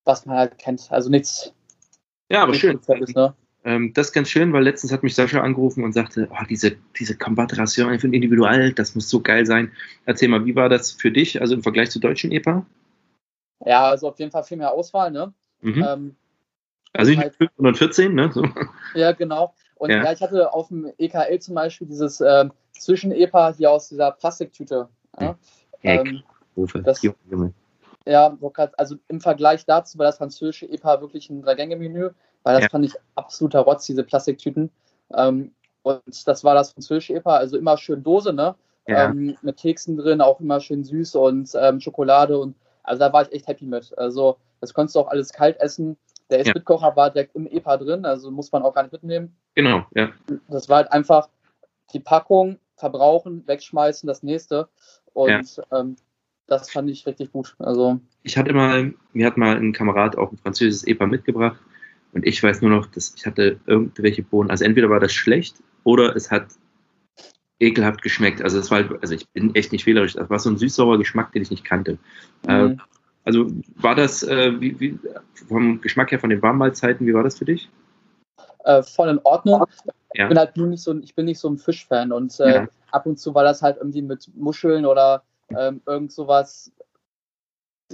was man halt kennt. Also nichts. Ja, aber schön. Ist, ne? Ähm, das ist ganz schön, weil letztens hat mich Sascha angerufen und sagte, oh, diese, diese Combatration für individuell, das muss so geil sein. Erzähl mal, wie war das für dich, also im Vergleich zu deutschen EPA? Ja, also auf jeden Fall viel mehr Auswahl, ne? Mhm. Ähm, also nicht halt, 514, ne? So. Ja, genau. Und ja. ja. ich hatte auf dem EKL zum Beispiel dieses ähm, Zwischen-EPA hier aus dieser Plastiktüte. Ja, ähm, das, ja, also im Vergleich dazu war das französische EPA wirklich ein Drei-Gänge-Menü, weil das ja. fand ich absoluter Rotz, diese Plastiktüten. Ähm, und das war das französische EPA, also immer schön Dose, ne? Ja. Ähm, mit Keksen drin, auch immer schön süß und ähm, Schokolade und also da war ich echt happy mit. Also das konntest du auch alles kalt essen. Der S-Bitkocher ja. war direkt im EPA drin, also muss man auch gar nicht mitnehmen. Genau, ja. Das war halt einfach die Packung, verbrauchen, wegschmeißen, das nächste. Und ja. ähm, das fand ich richtig gut. Also ich hatte mal, mir hat mal ein Kamerad auch ein französisches EPA mitgebracht und ich weiß nur noch, dass ich hatte irgendwelche Bohnen. Also entweder war das schlecht oder es hat ekelhaft geschmeckt. Also es war, also ich bin echt nicht fehlerisch. Das war so ein süß-saurer Geschmack, den ich nicht kannte. Mhm. Äh, also war das äh, wie, wie, vom Geschmack her von den Warmmahlzeiten, wie war das für dich? Äh, voll in Ordnung. Ja. Ich bin halt nur nicht so, ich bin nicht so ein Fischfan und äh, ja. ab und zu war das halt irgendwie mit Muscheln oder ähm, irgend sowas,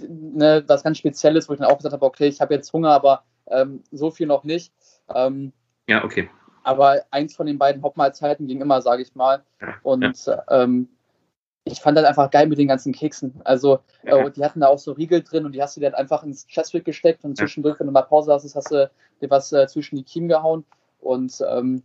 ne, was ganz Spezielles, wo ich dann auch gesagt habe, okay, ich habe jetzt Hunger, aber ähm, so viel noch nicht. Ähm, ja, okay. Aber eins von den beiden Hauptmahlzeiten ging immer, sage ich mal. Ja, und ja. Ähm, ich fand das einfach geil mit den ganzen Keksen. Also, ja. äh, die hatten da auch so Riegel drin und die hast du dir halt einfach ins Chestwick gesteckt und zwischendurch, wenn du mal Pause hast, hast du dir was äh, zwischen die Kiemen gehauen. Und ähm,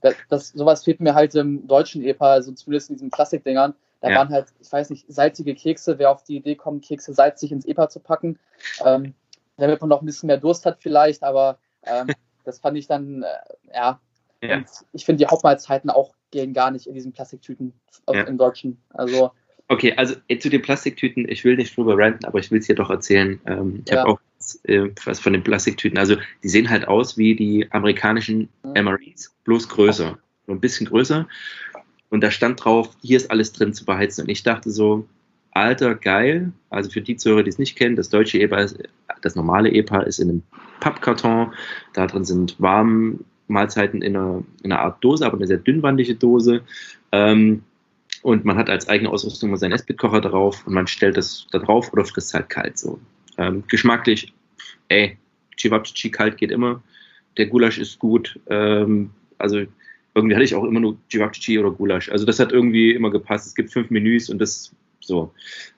das, das, sowas fehlt mir halt im deutschen EPA, also zumindest in diesen Plastikdingern. Da ja. waren halt, ich weiß nicht, salzige Kekse. Wer auf die Idee kommt, Kekse salzig ins EPA zu packen, ähm, damit man noch ein bisschen mehr Durst hat vielleicht, aber ähm, das fand ich dann, äh, ja. ja. Und ich finde die Hauptmahlzeiten auch gehen gar nicht in diesen Plastiktüten ja. im Deutschen. Also Okay, also äh, zu den Plastiktüten, ich will nicht drüber ranten, aber ich will es hier doch erzählen. Ähm, ich ja. habe auch äh, was von den Plastiktüten. Also die sehen halt aus wie die amerikanischen mhm. MREs, bloß größer. So ein bisschen größer. Und da stand drauf, hier ist alles drin zu beheizen. Und ich dachte so, alter, geil. Also für die Zuhörer, die es nicht kennen, das deutsche EPA, ist, das normale EPA ist in einem Pappkarton. Da drin sind warme Mahlzeiten in einer, in einer Art Dose, aber eine sehr dünnwandige Dose. Ähm, und man hat als eigene Ausrüstung mal seinen Esbitkocher drauf und man stellt das da drauf oder frisst halt kalt so. Ähm, geschmacklich, ey, Chivapchichi kalt geht immer. Der Gulasch ist gut. Ähm, also irgendwie hatte ich auch immer nur Chivapchichi oder Gulasch. Also das hat irgendwie immer gepasst. Es gibt fünf Menüs und das so.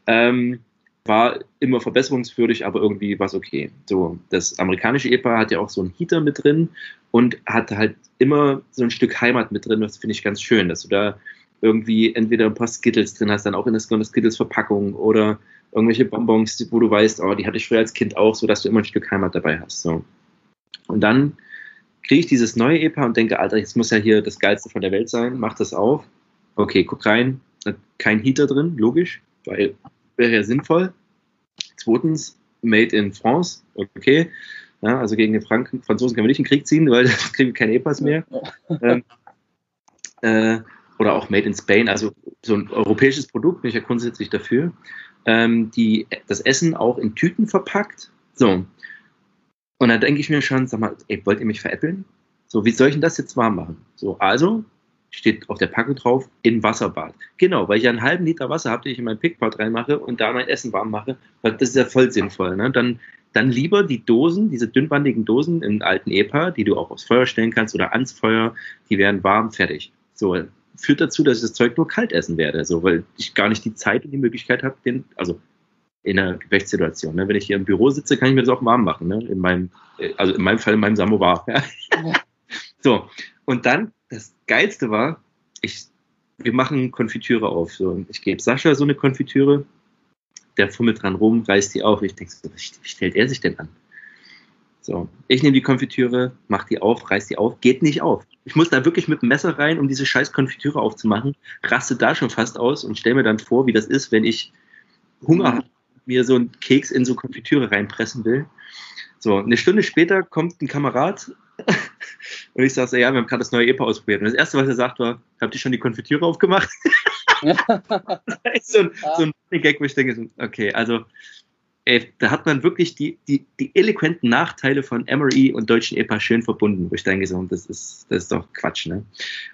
Ähm, war immer verbesserungswürdig, aber irgendwie war es okay. So, das amerikanische Ehepaar hat ja auch so einen Heater mit drin und hat halt immer so ein Stück Heimat mit drin. Das finde ich ganz schön, dass du da irgendwie entweder ein paar Skittles drin hast, dann auch in der Skittles-Verpackung oder irgendwelche Bonbons, wo du weißt, oh, die hatte ich früher als Kind auch, so dass du immer ein Stück Heimat dabei hast. So. Und dann kriege ich dieses neue EPA und denke, Alter, jetzt muss ja hier das Geilste von der Welt sein, mach das auf. Okay, guck rein, kein Heater drin, logisch, weil wäre ja sinnvoll. Zweitens, made in France, okay. Ja, also gegen den Franken, Franzosen können wir nicht in den Krieg ziehen, weil das kriegen wir keine EPAs mehr. ähm, äh, oder auch made in Spain, also so ein europäisches Produkt, bin ich ja grundsätzlich dafür. Ähm, die, das Essen auch in Tüten verpackt. So. Und da denke ich mir schon, sag mal, ey, wollt ihr mich veräppeln? So, wie soll ich denn das jetzt warm machen? So, also steht auf der Packung drauf, in Wasserbad. Genau, weil ich ja einen halben Liter Wasser habe, den ich in mein Pickpot reinmache und da mein Essen warm mache, weil das ist ja voll sinnvoll. Ne? Dann, dann lieber die Dosen, diese dünnwandigen Dosen in alten EPA, die du auch aufs Feuer stellen kannst oder ans Feuer, die werden warm, fertig. So, führt dazu, dass ich das Zeug nur kalt essen werde, so, weil ich gar nicht die Zeit und die Möglichkeit habe, den, also in einer Gefechtssituation. Ne? Wenn ich hier im Büro sitze, kann ich mir das auch warm machen. Ne? In meinem, äh, also in meinem Fall in meinem Samovar. Ja? so, und dann, das Geilste war, ich, wir machen Konfitüre auf. So. Ich gebe Sascha so eine Konfitüre, der fummelt dran rum, reißt die auf. Ich denke so, wie stellt er sich denn an? So, ich nehme die Konfitüre, mach die auf, reiß die auf, geht nicht auf. Ich muss da wirklich mit dem Messer rein, um diese scheiß Konfitüre aufzumachen, raste da schon fast aus und stelle mir dann vor, wie das ist, wenn ich Hunger habe, mir so einen Keks in so Konfitüre reinpressen will. So, eine Stunde später kommt ein Kamerad und ich sage so, ja, wir haben gerade das neue EPA ausprobiert. Und das Erste, was er sagt, war, habt ihr schon die Konfitüre aufgemacht? so ein, so ein Gag, wo ich denke, okay, also ey, da hat man wirklich die, die, die eloquenten Nachteile von MRE und deutschen EPA schön verbunden, wo ich denke, so, das ist, das ist doch Quatsch, ne?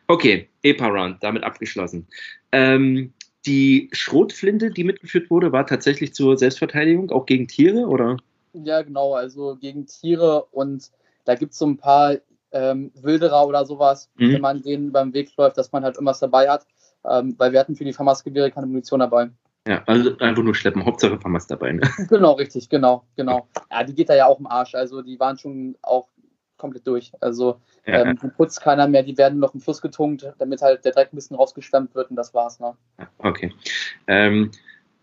Okay, EPA-Round, damit abgeschlossen. Ähm, die Schrotflinte, die mitgeführt wurde, war tatsächlich zur Selbstverteidigung, auch gegen Tiere, oder? Ja, genau, also gegen Tiere und da gibt es so ein paar ähm, Wilderer oder sowas, mhm. wenn man denen beim Weg läuft, dass man halt irgendwas dabei hat, ähm, weil wir hatten für die Famas-Gewehre keine Munition dabei. Ja, also einfach nur schleppen. Hauptsache Famas dabei. Ne? Genau, richtig, genau, genau. Ja, die geht da ja auch im Arsch. Also die waren schon auch komplett durch. Also ja, ähm, putzt keiner mehr, die werden noch im Fluss getunkt, damit halt der Dreck ein bisschen rausgeschwemmt wird und das war's. Ne? Okay. Ähm,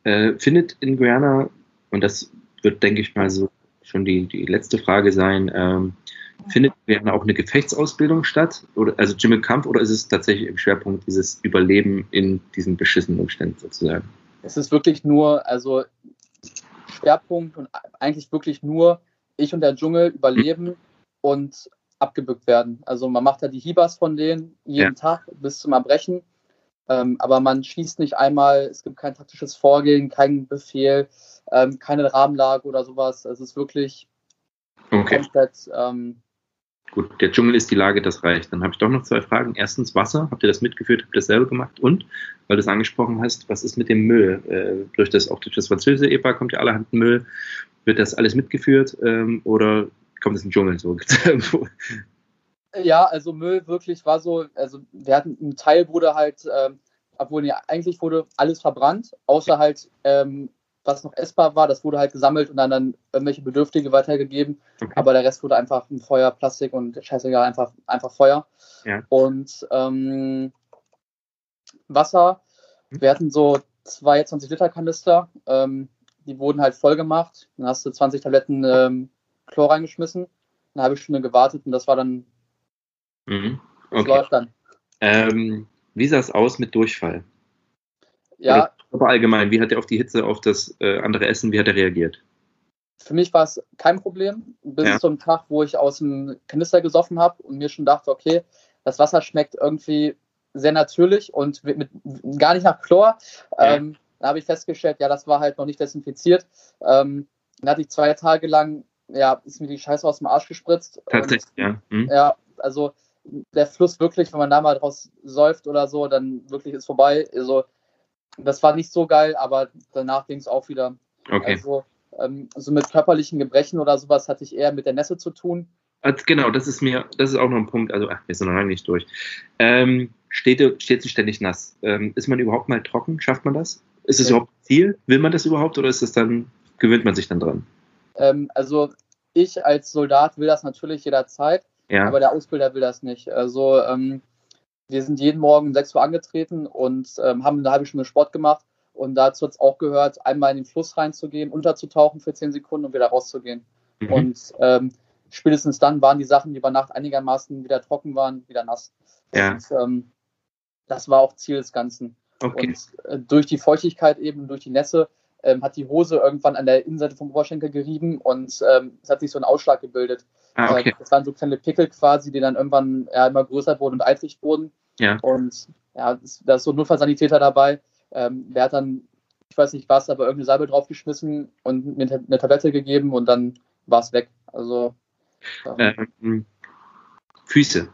äh, findet in Guyana, und das wird, denke ich mal, so schon die, die letzte Frage sein, ähm, findet in Guyana auch eine Gefechtsausbildung statt? Oder, also Jimmy Kampf, oder ist es tatsächlich im Schwerpunkt dieses Überleben in diesen beschissenen Umständen sozusagen? Es ist wirklich nur, also Schwerpunkt und eigentlich wirklich nur ich und der Dschungel überleben und abgebückt werden. Also man macht da die Hibas von denen jeden ja. Tag bis zum Erbrechen. Ähm, aber man schießt nicht einmal, es gibt kein taktisches Vorgehen, keinen Befehl, ähm, keine Rahmenlage oder sowas. Es ist wirklich okay. komplett ähm, Gut, der Dschungel ist die Lage, das reicht. Dann habe ich doch noch zwei Fragen. Erstens Wasser. Habt ihr das mitgeführt? Habt ihr das selber gemacht? Und, weil du es angesprochen hast, was ist mit dem Müll? Äh, durch das, auch durch das französische EPA kommt ja allerhand Müll. Wird das alles mitgeführt ähm, oder kommt es den Dschungel so? ja, also Müll wirklich war so, also wir hatten, ein Teil wurde halt, ähm, obwohl ja, eigentlich wurde alles verbrannt, außer halt ähm, was noch essbar war, das wurde halt gesammelt und dann an irgendwelche Bedürftige weitergegeben. Okay. Aber der Rest wurde einfach ein Feuer, Plastik und scheißegal, einfach, einfach Feuer. Ja. Und ähm, Wasser, hm. wir hatten so zwei 20 Liter Kanister, ähm, die wurden halt voll gemacht. Dann hast du 20 Tabletten ähm, Chlor reingeschmissen, eine halbe Stunde gewartet und das war dann. Mhm. Okay. Das läuft dann. Ähm, wie sah es aus mit Durchfall? Ja, aber allgemein, wie hat er auf die Hitze, auf das äh, andere Essen, wie hat er reagiert? Für mich war es kein Problem, bis ja. zum Tag, wo ich aus dem Kanister gesoffen habe und mir schon dachte, okay, das Wasser schmeckt irgendwie sehr natürlich und mit, mit gar nicht nach Chlor. Ja. Ähm, dann habe ich festgestellt, ja, das war halt noch nicht desinfiziert. Ähm, dann hatte ich zwei Tage lang, ja, ist mir die Scheiße aus dem Arsch gespritzt. Tatsächlich, und, ja. Hm. Ja, also der Fluss wirklich, wenn man da mal draus säuft oder so, dann wirklich ist vorbei. Also das war nicht so geil, aber danach ging es auch wieder. Okay. Also, ähm, also mit körperlichen Gebrechen oder sowas hatte ich eher mit der Nässe zu tun. Also genau, das ist mir, das ist auch noch ein Punkt. Also, ach, wir sind noch lange nicht durch. Ähm, steht, steht sie ständig nass? Ähm, ist man überhaupt mal trocken? Schafft man das? Ist es ja. überhaupt Ziel? Will man das überhaupt oder ist es dann, gewöhnt man sich dann dran? Ähm, also, ich als Soldat will das natürlich jederzeit, ja. aber der Ausbilder will das nicht. Also, ähm, wir sind jeden Morgen um 6 Uhr angetreten und ähm, haben eine halbe Stunde Sport gemacht. Und dazu hat es auch gehört, einmal in den Fluss reinzugehen, unterzutauchen für 10 Sekunden und wieder rauszugehen. Mhm. Und ähm, spätestens dann waren die Sachen, die über Nacht einigermaßen wieder trocken waren, wieder nass. Ja. Und, ähm, das war auch Ziel des Ganzen. Okay. Und äh, durch die Feuchtigkeit eben, durch die Nässe, ähm, hat die Hose irgendwann an der Innenseite vom Oberschenkel gerieben und ähm, es hat sich so ein Ausschlag gebildet. Ah, okay. Äh, das waren so kleine Pickel quasi, die dann irgendwann ja, immer größer wurden und eitrig wurden. Ja. Und ja, da ist so ein Notfallsanitäter dabei. Ähm, der hat dann, ich weiß nicht was, aber irgendeine Salbe draufgeschmissen und mir eine Tablette gegeben und dann war es weg. Also ähm, Füße,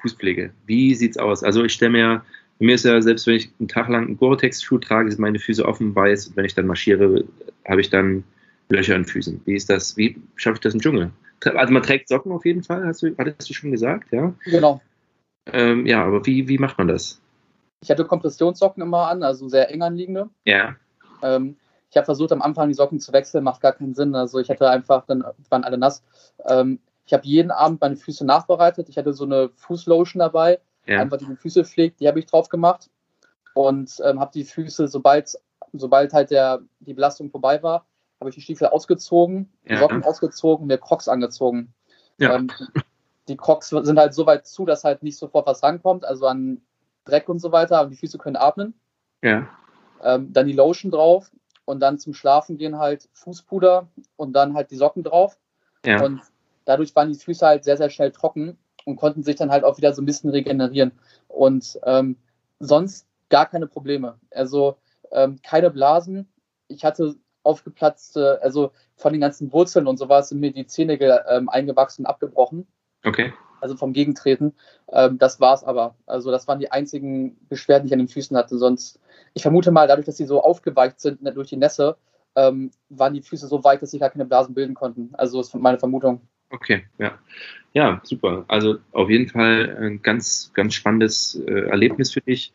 Fußpflege. Wie sieht's aus? Also ich stelle mir, bei mir ist ja, selbst wenn ich einen Tag lang einen Gore-Tex-Schuh trage, sind meine Füße offen weiß. Und wenn ich dann marschiere, habe ich dann Löcher in den Füßen. Wie ist das? Wie schaffe ich das im Dschungel? Also man trägt Socken auf jeden Fall, hast du, hattest du schon gesagt, ja? genau. Ähm, ja, aber wie, wie macht man das? Ich hatte Kompressionssocken immer an, also sehr eng anliegende. Ja, Ähm, ich habe versucht, am Anfang die Socken zu wechseln, macht gar keinen Sinn. Also ich hatte einfach, dann waren alle nass. Ähm, ich habe jeden Abend meine Füße nachbereitet. Ich hatte so eine Fußlotion dabei, ja, einfach die die Füße pflegt, die habe ich drauf gemacht und ähm, habe die Füße, sobald, sobald halt der, die Belastung vorbei war, habe ich die Stiefel ausgezogen, die Ja. Socken ausgezogen, mir Crocs angezogen. ja. Ähm, die Crocs sind halt so weit zu, dass halt nicht sofort was rankommt, also an Dreck und so weiter, aber die Füße können atmen. ja. Ähm, dann die Lotion drauf und dann zum Schlafen gehen halt Fußpuder und dann halt die Socken drauf. ja. Und dadurch waren die Füße halt sehr, sehr schnell trocken und konnten sich dann halt auch wieder so ein bisschen regenerieren. Und ähm, sonst gar keine Probleme. Also ähm, keine Blasen. Ich hatte aufgeplatzte, also von den ganzen Wurzeln und sowas sind mir die Zehennägel ähm, eingewachsen und abgebrochen Okay. also vom Gegentreten. Ähm, das war's aber. Also das waren die einzigen Beschwerden, die ich an den Füßen hatte. Sonst, ich vermute mal, dadurch, dass sie so aufgeweicht sind ne, durch die Nässe, ähm, waren die Füße so weich, dass sie gar keine Blasen bilden konnten. Also ist meine Vermutung. Okay, ja. Ja, super. Also auf jeden Fall ein ganz, ganz spannendes äh, Erlebnis für dich.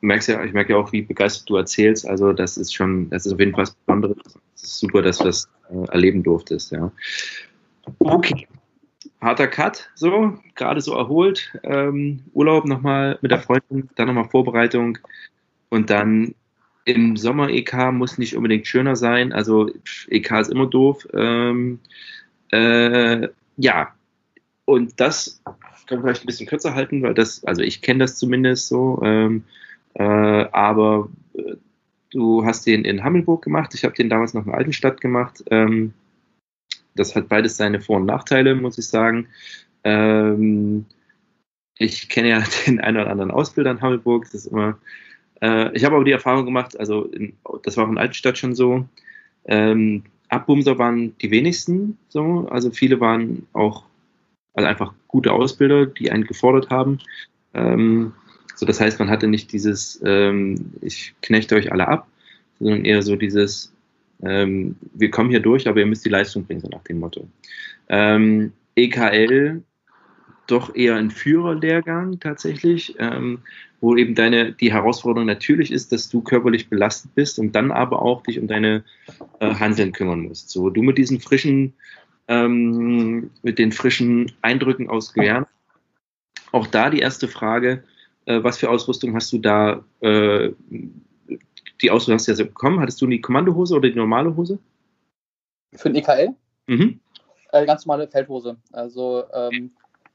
Du merkst ja, ich merke ja auch, wie begeistert du erzählst. Also das ist schon, das ist auf jeden Fall was Besonderes. Es ist super, dass du das äh, erleben durftest, ja. Okay. Harter Cut, so, gerade so erholt. Ähm, Urlaub nochmal mit der Freundin, dann nochmal Vorbereitung und dann im Sommer EK muss nicht unbedingt schöner sein. Also EK ist immer doof. Ähm, äh, ja, und das kann man vielleicht ein bisschen kürzer halten, weil das, also ich kenne das zumindest so, ähm, äh, aber äh, du hast den in Hammelburg gemacht, ich habe den damals noch in Altenstadt gemacht. Ähm, das hat beides seine Vor- und Nachteile, muss ich sagen. Ähm, ich kenne ja den einen oder anderen Ausbilder in Hammelburg, das ist immer, äh, ich habe aber die Erfahrung gemacht, also in, das war auch in Altenstadt schon so, ähm, Abbumser waren die wenigsten, so, also viele waren auch also einfach gute Ausbilder, die einen gefordert haben. Ähm, so, das heißt, man hatte nicht dieses, ähm, ich knechte euch alle ab, sondern eher so dieses, ähm, wir kommen hier durch, aber ihr müsst die Leistung bringen, so nach dem Motto. Ähm, EKL doch eher ein Führerlehrgang tatsächlich, ähm, wo eben deine die Herausforderung natürlich ist, dass du körperlich belastet bist und dann aber auch dich um deine äh, Handeln kümmern musst. So, du mit diesen frischen, ähm, mit den frischen Eindrücken aus Guyana. Auch da die erste Frage, äh, was für Ausrüstung hast du da? Äh, die Ausrüstung hast du ja so bekommen. Hattest du die Kommandohose oder die normale Hose? Für den EKL? Mhm. Äh, ganz normale Feldhose. Also ähm,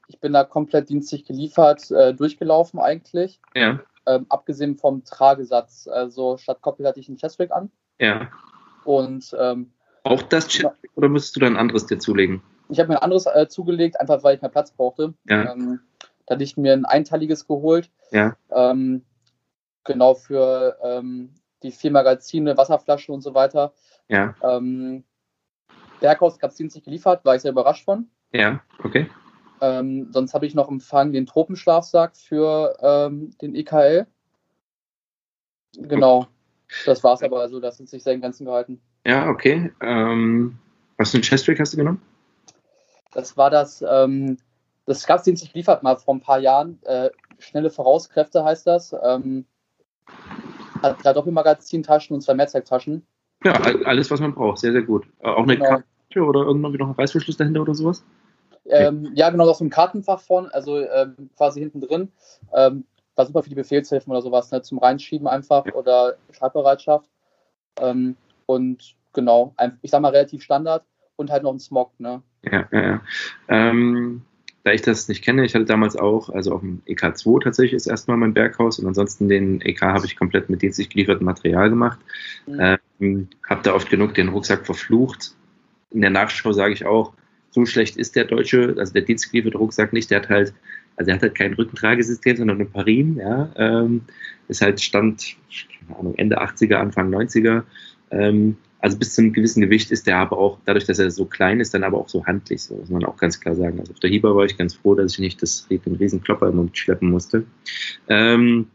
ich bin da komplett dienstlich geliefert, äh, durchgelaufen eigentlich. Ja, Ähm, abgesehen vom Tragesatz. Also statt Koppel hatte ich einen Chestrig an. ja. Und ähm, Auch das Chip oder müsstest du da ein anderes dir zulegen? ich habe mir ein anderes äh, zugelegt, einfach weil ich mehr Platz brauchte. Ja. Ähm, da hatte ich mir ein einteiliges geholt. Ja, Ähm, genau für ähm, die vier Magazine, Wasserflasche und so weiter. ja, Ähm, Berghaus gab es dienstlich geliefert, war ich sehr überrascht von. ja, okay. Ähm, sonst habe ich noch empfangen den Tropenschlafsack für ähm, den EKL. Genau. Das war's aber, also das hat sich sehr im Ganzen gehalten. Ja, okay. Ähm, was für ein Chestrig hast du genommen? Das war das, ähm, das gab es dienstlich geliefert mal vor ein paar Jahren. Äh, schnelle Vorauskräfte heißt das. Ähm, drei Doppelmagazintaschen und zwei Mehrzwecktaschen. Ja, all- alles, was man braucht. Sehr, sehr gut. Äh, auch eine Genau. Karte oder irgendwann noch ein Reißverschluss dahinter oder sowas? Ähm, ja, genau, noch so ein Kartenfach vorne, also ähm, quasi hinten drin. Ähm, war super für die Befehlshilfen oder sowas, ne, zum Reinschieben einfach oder Schreibbereitschaft. Ähm, und genau, ich sag mal relativ Standard und halt noch ein Smog, ne? Ja, ja, ja. Ähm, da ich das nicht kenne, ich hatte damals auch, also auf dem EK2 tatsächlich ist erstmal mein Berghaus und ansonsten den EK habe ich komplett mit dienstlich geliefertem Material gemacht. Mhm. Ähm, habe da oft genug den Rucksack verflucht. In der Nachschau sage ich auch, so schlecht ist der deutsche, also der dienstlich gelieferte Rucksack nicht. Der hat halt, also er hat halt kein Rückentragesystem, sondern ein Parin. Ja, ähm, ist halt Stand, keine Ahnung, Ende 80er, Anfang 90er. Ähm, also bis zu einem gewissen Gewicht ist der aber auch, dadurch, dass er so klein ist, dann aber auch so handlich, so muss man auch ganz klar sagen. Also auf der Hieber war ich ganz froh, dass ich nicht das, den riesen Klopper immer schleppen musste. Ähm,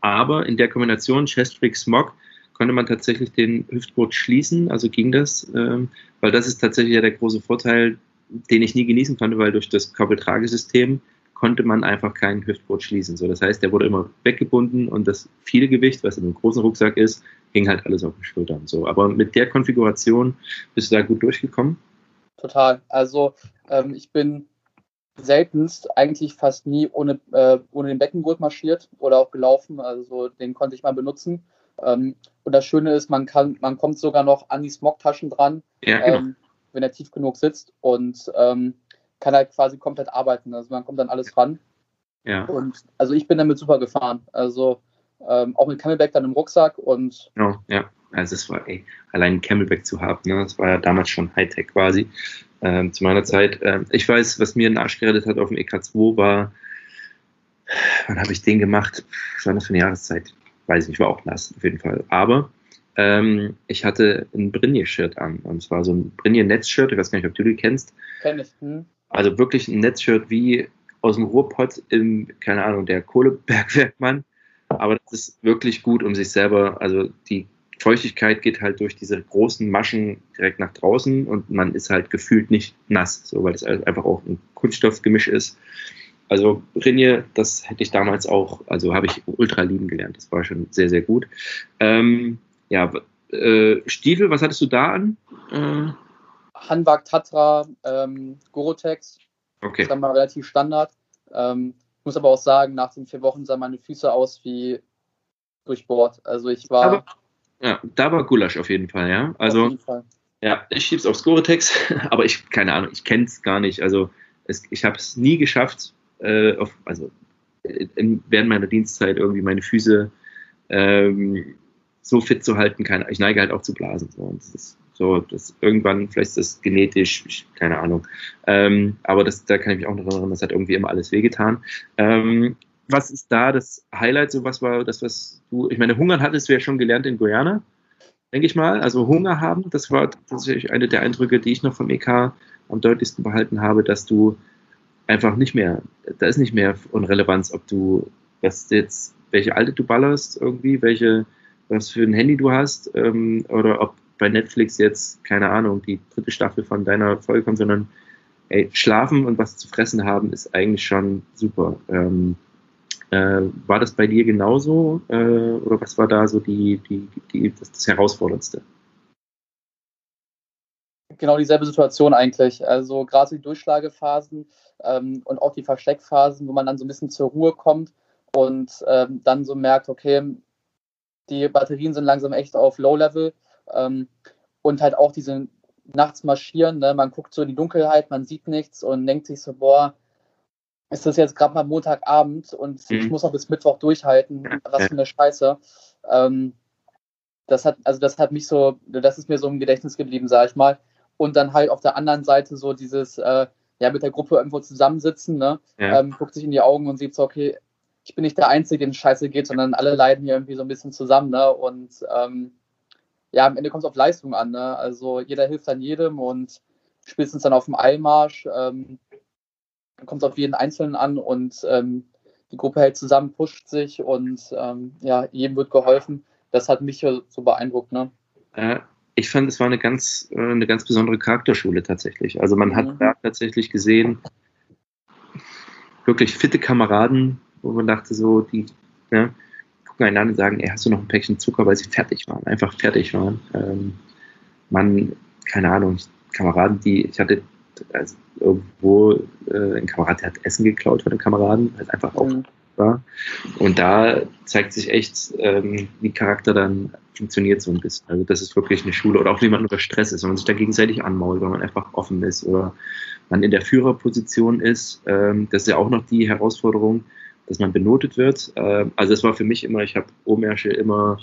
aber in der Kombination Chestfreak Smog konnte man tatsächlich den Hüftgurt schließen, also ging das, ähm, weil das ist tatsächlich ja der große Vorteil, den ich nie genießen konnte, weil durch das Koppeltragesystem konnte man einfach keinen Hüftgurt schließen. So, das heißt, der wurde immer weggebunden und das viele Gewicht, was in einem großen Rucksack ist, ging halt alles auf den Schultern. So, aber mit der Konfiguration bist du da gut durchgekommen? Total. Also ähm, ich bin seltenst eigentlich fast nie ohne, äh, ohne den Beckengurt marschiert oder auch gelaufen. Also den konnte ich mal benutzen. Ähm, und das Schöne ist, man kann, man kommt sogar noch an die Smogtaschen dran, ja, genau. ähm, wenn er tief genug sitzt und ähm, kann halt quasi komplett arbeiten. Also man kommt dann alles ran. Ja. Und also ich bin damit super gefahren. Also ähm, auch mit Camelback dann im Rucksack und. Ja, ja. Also es war, ey, allein Camelback zu haben, ne, das war ja damals schon Hightech quasi. Ähm, zu meiner Zeit. Ähm, ich weiß, was mir den Arsch gerettet hat auf dem EK2 war, wann habe ich den gemacht? Was war das für eine Jahreszeit? Weiß ich nicht, war auch nass auf jeden Fall. Aber ähm, ich hatte ein Brinje-Shirt an. Und zwar so ein Brinje-Netz-Shirt, ich weiß gar nicht, ob du die kennst. Kenn ich. Hm. Also wirklich ein Netzshirt wie aus dem Ruhrpott im, keine Ahnung, der Kohlebergwerkmann aber das ist wirklich gut, um sich selber, also die Feuchtigkeit geht halt durch diese großen Maschen direkt nach draußen und man ist halt gefühlt nicht nass, so weil es einfach auch ein Kunststoffgemisch ist. Also Rinje, das hätte ich damals auch, also habe ich ultra lieben gelernt. Das war schon sehr, sehr gut. Ähm, ja, äh, Stiefel, was hattest du da an? Äh, Hanwag Tatra, ähm, Gorotex. Okay. Das ist dann mal relativ Standard. Ähm, muss aber auch sagen, nach den vier Wochen sahen meine Füße aus wie durchbohrt. Also ich war. Aber, ja, da war Gulasch auf jeden Fall, ja. Also, auf jeden Fall. ja, ich schieb's auf Scoretex, aber ich, keine Ahnung, ich kenne es gar nicht. Also es, ich habe es nie geschafft, äh, auf, also in, während meiner Dienstzeit irgendwie meine Füße ähm, so fit zu halten. Keine, ich neige halt auch zu Blasen. So. Und das ist so, das irgendwann, vielleicht ist das genetisch, ich, keine Ahnung. Ähm, aber das, da kann ich mich auch noch erinnern, das hat irgendwie immer alles wehgetan. Ähm, was ist da das Highlight? So was war das, was du, ich meine, Hungern hattest du ja schon gelernt in Guyana, denke ich mal. Also Hunger haben, das war tatsächlich eine der Eindrücke, die ich noch vom EK am deutlichsten behalten habe, dass du einfach nicht mehr, da ist nicht mehr Unrelevanz, ob du, was jetzt, welche alte du ballerst irgendwie, welche, was für ein Handy du hast, ähm, oder ob bei Netflix jetzt, keine Ahnung, die dritte Staffel von deiner Folge kommt, sondern ey, schlafen und was zu fressen haben ist eigentlich schon super. Ähm, äh, war das bei dir genauso äh, oder was war da so die, die, die, das, das Herausforderndste? Genau dieselbe Situation eigentlich. Also gerade die Durchschlagephasen ähm, und auch die Versteckphasen, wo man dann so ein bisschen zur Ruhe kommt und ähm, dann so merkt, okay, die Batterien sind langsam echt auf Low-Level ähm, und halt auch diese nachts marschieren, ne? man guckt so in die Dunkelheit, man sieht nichts und denkt sich so, boah, ist das jetzt gerade mal Montagabend und mhm. ich muss noch bis Mittwoch durchhalten, was für eine Scheiße. Ähm, das hat, also das hat mich so, das ist mir so im Gedächtnis geblieben, sag ich mal. Und dann halt auf der anderen Seite so dieses, äh, ja, mit der Gruppe irgendwo zusammensitzen, ne? Ja. Ähm, guckt sich in die Augen und sieht so, okay, ich bin nicht der Einzige, dem Scheiße geht, sondern alle leiden hier irgendwie so ein bisschen zusammen, ne? Und ähm, ja, am Ende kommt es auf Leistung an. Ne? Also jeder hilft dann jedem und spätestens dann auf dem Eilmarsch ähm, kommt es auf jeden Einzelnen an und ähm, die Gruppe hält zusammen, pusht sich und ähm, ja, jedem wird geholfen. Das hat mich so beeindruckt. Ne? Äh, ich fand, es war eine ganz, äh, eine ganz besondere Charakterschule tatsächlich. Also man hat mhm. da tatsächlich gesehen, wirklich fitte Kameraden, wo man dachte so, die, ja, gucken einander und sagen, ey, hast du noch ein Päckchen Zucker, weil sie fertig waren, einfach fertig waren. Ähm, man, keine Ahnung, Kameraden, die, ich hatte also irgendwo äh, ein Kamerad, der hat Essen geklaut von den Kameraden, halt einfach auch mhm. war. Und da zeigt sich echt, ähm, wie Charakter dann funktioniert so ein bisschen. Also das ist wirklich eine Schule oder auch wie man unter Stress ist, wenn man sich da gegenseitig anmault, wenn man einfach offen ist oder man in der Führerposition ist. Ähm, das ist ja auch noch die Herausforderung, dass man benotet wird. Ähm, also das war für mich immer, ich habe Ohrmärsche immer,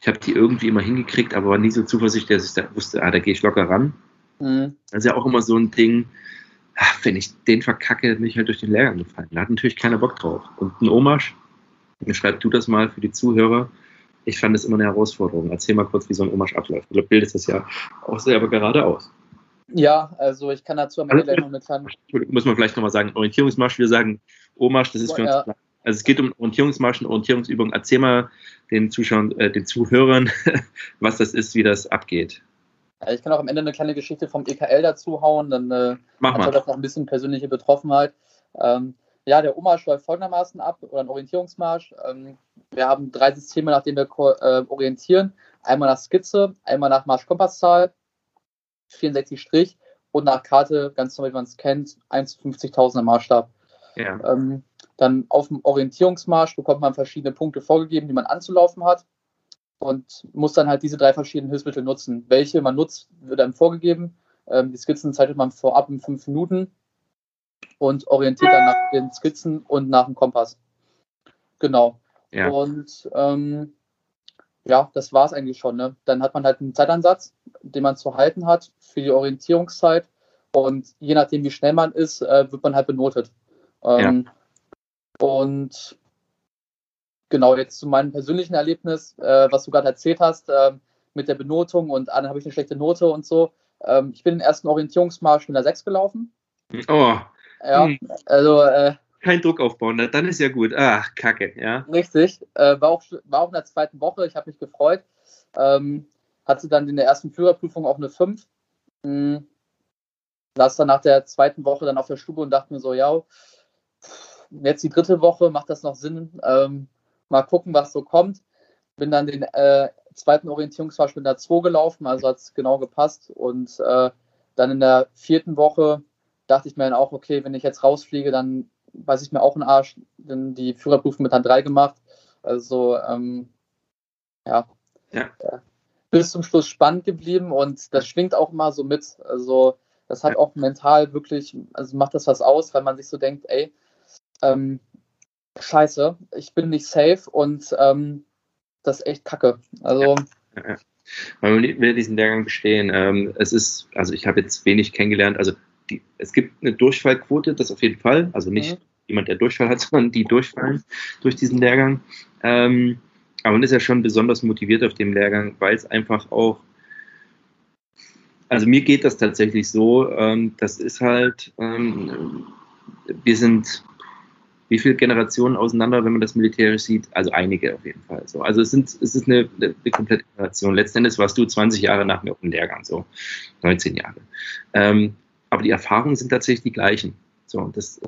ich habe die irgendwie immer hingekriegt, aber war nie so zuversichtlich, dass ich da wusste, ah, da gehe ich locker ran. Mhm. Das ist ja auch immer so ein Ding, ach, wenn ich den verkacke, bin ich halt durch den Lehrgang gefallen. Da hat natürlich keiner Bock drauf. Und ein Omarsch, schreib du das mal für die Zuhörer. Ich fand das immer eine Herausforderung. Erzähl mal kurz, wie so ein Omarsch abläuft. Du bildest das ja auch selber gerade aus. Ja, also ich kann dazu am Ende gleich noch kleine. Muss man vielleicht nochmal sagen, Orientierungsmarsch, wir sagen Omarsch, das ist für uns ja. Also es geht um Orientierungsmarschen, Orientierungsübungen. Erzähl mal den Zuschauern, äh, den Zuhörern, was das ist, wie das abgeht. Ich kann auch am Ende eine kleine Geschichte vom EKL dazu hauen, dann äh, Mach hat das noch ein bisschen persönliche Betroffenheit. Ähm, ja, der Omarsch läuft folgendermaßen ab, oder ein Orientierungsmarsch. Ähm, wir haben drei Systeme, nach denen wir äh, orientieren. Einmal nach Skizze, einmal nach Marschkompasszahl, 64 Strich und nach Karte, ganz normal, wie man es kennt, 1 zu 50.000er Maßstab. Ja. Ähm, dann auf dem Orientierungsmarsch bekommt man verschiedene Punkte vorgegeben, die man anzulaufen hat und muss dann halt diese drei verschiedenen Hilfsmittel nutzen. Welche man nutzt, wird einem vorgegeben. Ähm, die Skizzen zeichnet man vorab in fünf Minuten und orientiert dann nach den Skizzen und nach dem Kompass. Genau. Ja. Und ähm, ja, das war es eigentlich schon. Ne? Dann hat man halt einen Zeitansatz, den man zu halten hat für die Orientierungszeit. Und je nachdem, wie schnell man ist, äh, wird man halt benotet. Ähm, ja. Und genau, jetzt zu meinem persönlichen Erlebnis, äh, was du gerade erzählt hast, äh, mit der Benotung und ah, dann habe ich eine schlechte Note und so. Ähm, ich bin den ersten Orientierungsmarsch mit einer 6 gelaufen. Oh. Ja, hm. also. Äh, Kein Druck aufbauen, ne? dann ist ja gut. Ach, kacke, ja. Richtig. Äh, war, auch, war auch in der zweiten Woche, ich habe mich gefreut. Ähm, hatte dann in der ersten Führerprüfung auch eine 5. Hm. Saß dann nach der zweiten Woche dann auf der Stube und dachte mir so, ja, jetzt die dritte Woche, macht das noch Sinn? Ähm, mal gucken, was so kommt. Bin dann den äh, zweiten Orientierungsmarsch mit der 2 gelaufen, also hat es genau gepasst. Und äh, dann in der vierten Woche dachte ich mir dann auch, okay, wenn ich jetzt rausfliege, dann weiß ich mir auch einen Arsch, denn die Führerprüfung mit Hand 3 gemacht. Also, ähm, ja. ja. Bis zum Schluss spannend geblieben und das schwingt auch mal so mit. Also, das hat auch mental wirklich, also macht das was aus, weil man sich so denkt, ey, ähm, scheiße, ich bin nicht safe und ähm, das ist echt kacke. Also. Ja, ja. Man will diesen Lehrgang bestehen. Ähm, es ist, also ich habe jetzt wenig kennengelernt. Also die, es gibt eine Durchfallquote, das auf jeden Fall. Also nicht mhm. jemand, der Durchfall hat, sondern die durchfallen durch diesen Lehrgang. Ähm, aber man ist ja schon besonders motiviert auf dem Lehrgang, weil es einfach auch, also mir geht das tatsächlich so, ähm, das ist halt, ähm, wir sind wie viele Generationen auseinander, wenn man das militärisch sieht? Also einige auf jeden Fall. So. Also es, sind, es ist eine, eine, komplette Generation. Letztendlich warst du 20 Jahre nach mir auf dem Lehrgang, so 19 Jahre. Ähm, aber die Erfahrungen sind tatsächlich die gleichen. So, und, das,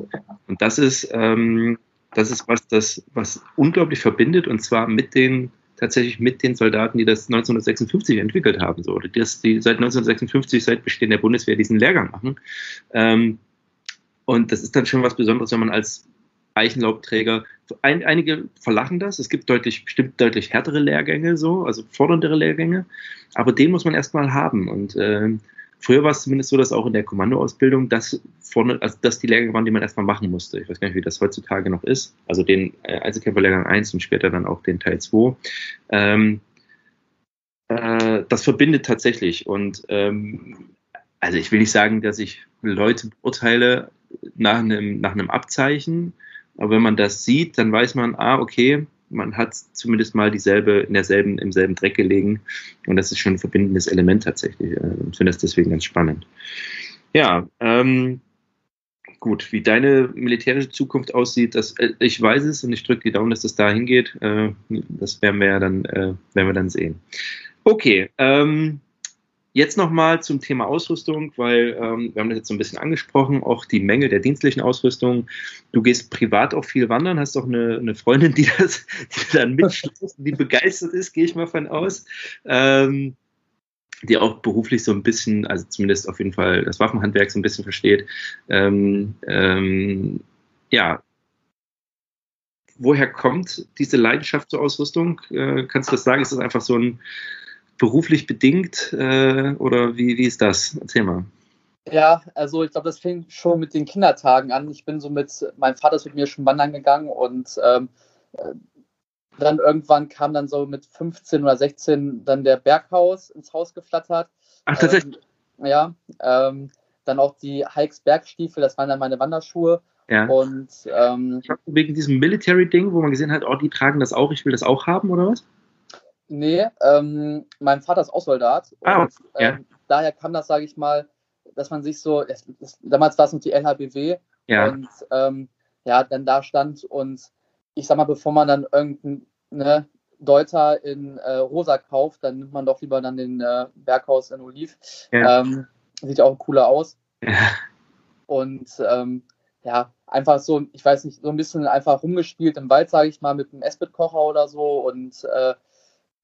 und das ist, ähm, das ist was, das, was unglaublich verbindet und zwar mit den tatsächlich mit den Soldaten, die das 1956 entwickelt haben, so, oder die, das, die seit 1956, seit Bestehen der Bundeswehr diesen Lehrgang machen. Ähm, und das ist dann schon was Besonderes, wenn man als Eichenlaubträger. Ein, einige verlachen das. Es gibt deutlich, bestimmt deutlich härtere Lehrgänge, so, also forderndere Lehrgänge. Aber den muss man erstmal haben. Und äh, früher war es zumindest so, dass auch in der Kommandoausbildung das vorne, also das die Lehrgänge waren, die man erstmal machen musste. Ich weiß gar nicht, wie das heutzutage noch ist. Also den äh, Einzelkämpferlehrgang 1 und später dann auch den Teil 2. Ähm, äh, das verbindet tatsächlich. Und ähm, also ich will nicht sagen, dass ich Leute beurteile nach einem, nach einem Abzeichen, aber wenn man das sieht, dann weiß man, ah, okay, man hat zumindest mal dieselbe, in derselben, im selben Dreck gelegen. Und das ist schon ein verbindendes Element tatsächlich. Äh, ich finde das deswegen ganz spannend. Ja, ähm, gut, wie deine militärische Zukunft aussieht, das, äh, ich weiß es und ich drücke die Daumen, dass das da hingeht. Äh, das werden wir ja dann, äh, werden wir dann sehen. Okay, ähm, Jetzt nochmal zum Thema Ausrüstung, weil ähm, wir haben das jetzt so ein bisschen angesprochen, auch die Menge der dienstlichen Ausrüstung. Du gehst privat auch viel wandern, hast auch eine, eine Freundin, die das die dann mitschließt, die begeistert ist, gehe ich mal von aus. Ähm, die auch beruflich so ein bisschen, also zumindest auf jeden Fall das Waffenhandwerk so ein bisschen versteht. Ähm, ähm, ja, woher kommt diese Leidenschaft zur Ausrüstung? Äh, kannst du das sagen? Ist das einfach so ein beruflich bedingt äh, oder wie, wie ist das? Erzähl mal. Ja, also ich glaube, das fing schon mit den Kindertagen an. Ich bin so mit, mein Vater ist mit mir schon wandern gegangen und ähm, äh, dann irgendwann kam dann so mit 15 oder 16 dann der Berghaus ins Haus geflattert. Ach, tatsächlich? Ähm, ja, ähm, dann auch die Hikes Bergstiefel, das waren dann meine Wanderschuhe. Ja. Und ähm, wegen diesem Military-Ding, wo man gesehen hat, oh, die tragen das auch, ich will das auch haben, oder was? Nee, ähm, mein Vater ist auch Soldat. Ah, und, ja. ähm, daher kam das, sage ich mal, dass man sich so, das, das, damals war es noch die LHBW ja. und ähm, ja, dann da stand und ich sag mal, bevor man dann irgendeinen ne, Deuter in äh, rosa kauft, dann nimmt man doch lieber dann den äh, Berghaus in Oliv. Ja. Ähm, sieht ja auch cooler aus. Ja. Und ähm, ja, einfach so, ich weiß nicht, so ein bisschen einfach rumgespielt im Wald, sage ich mal, mit einem Esbit-Kocher oder so und äh,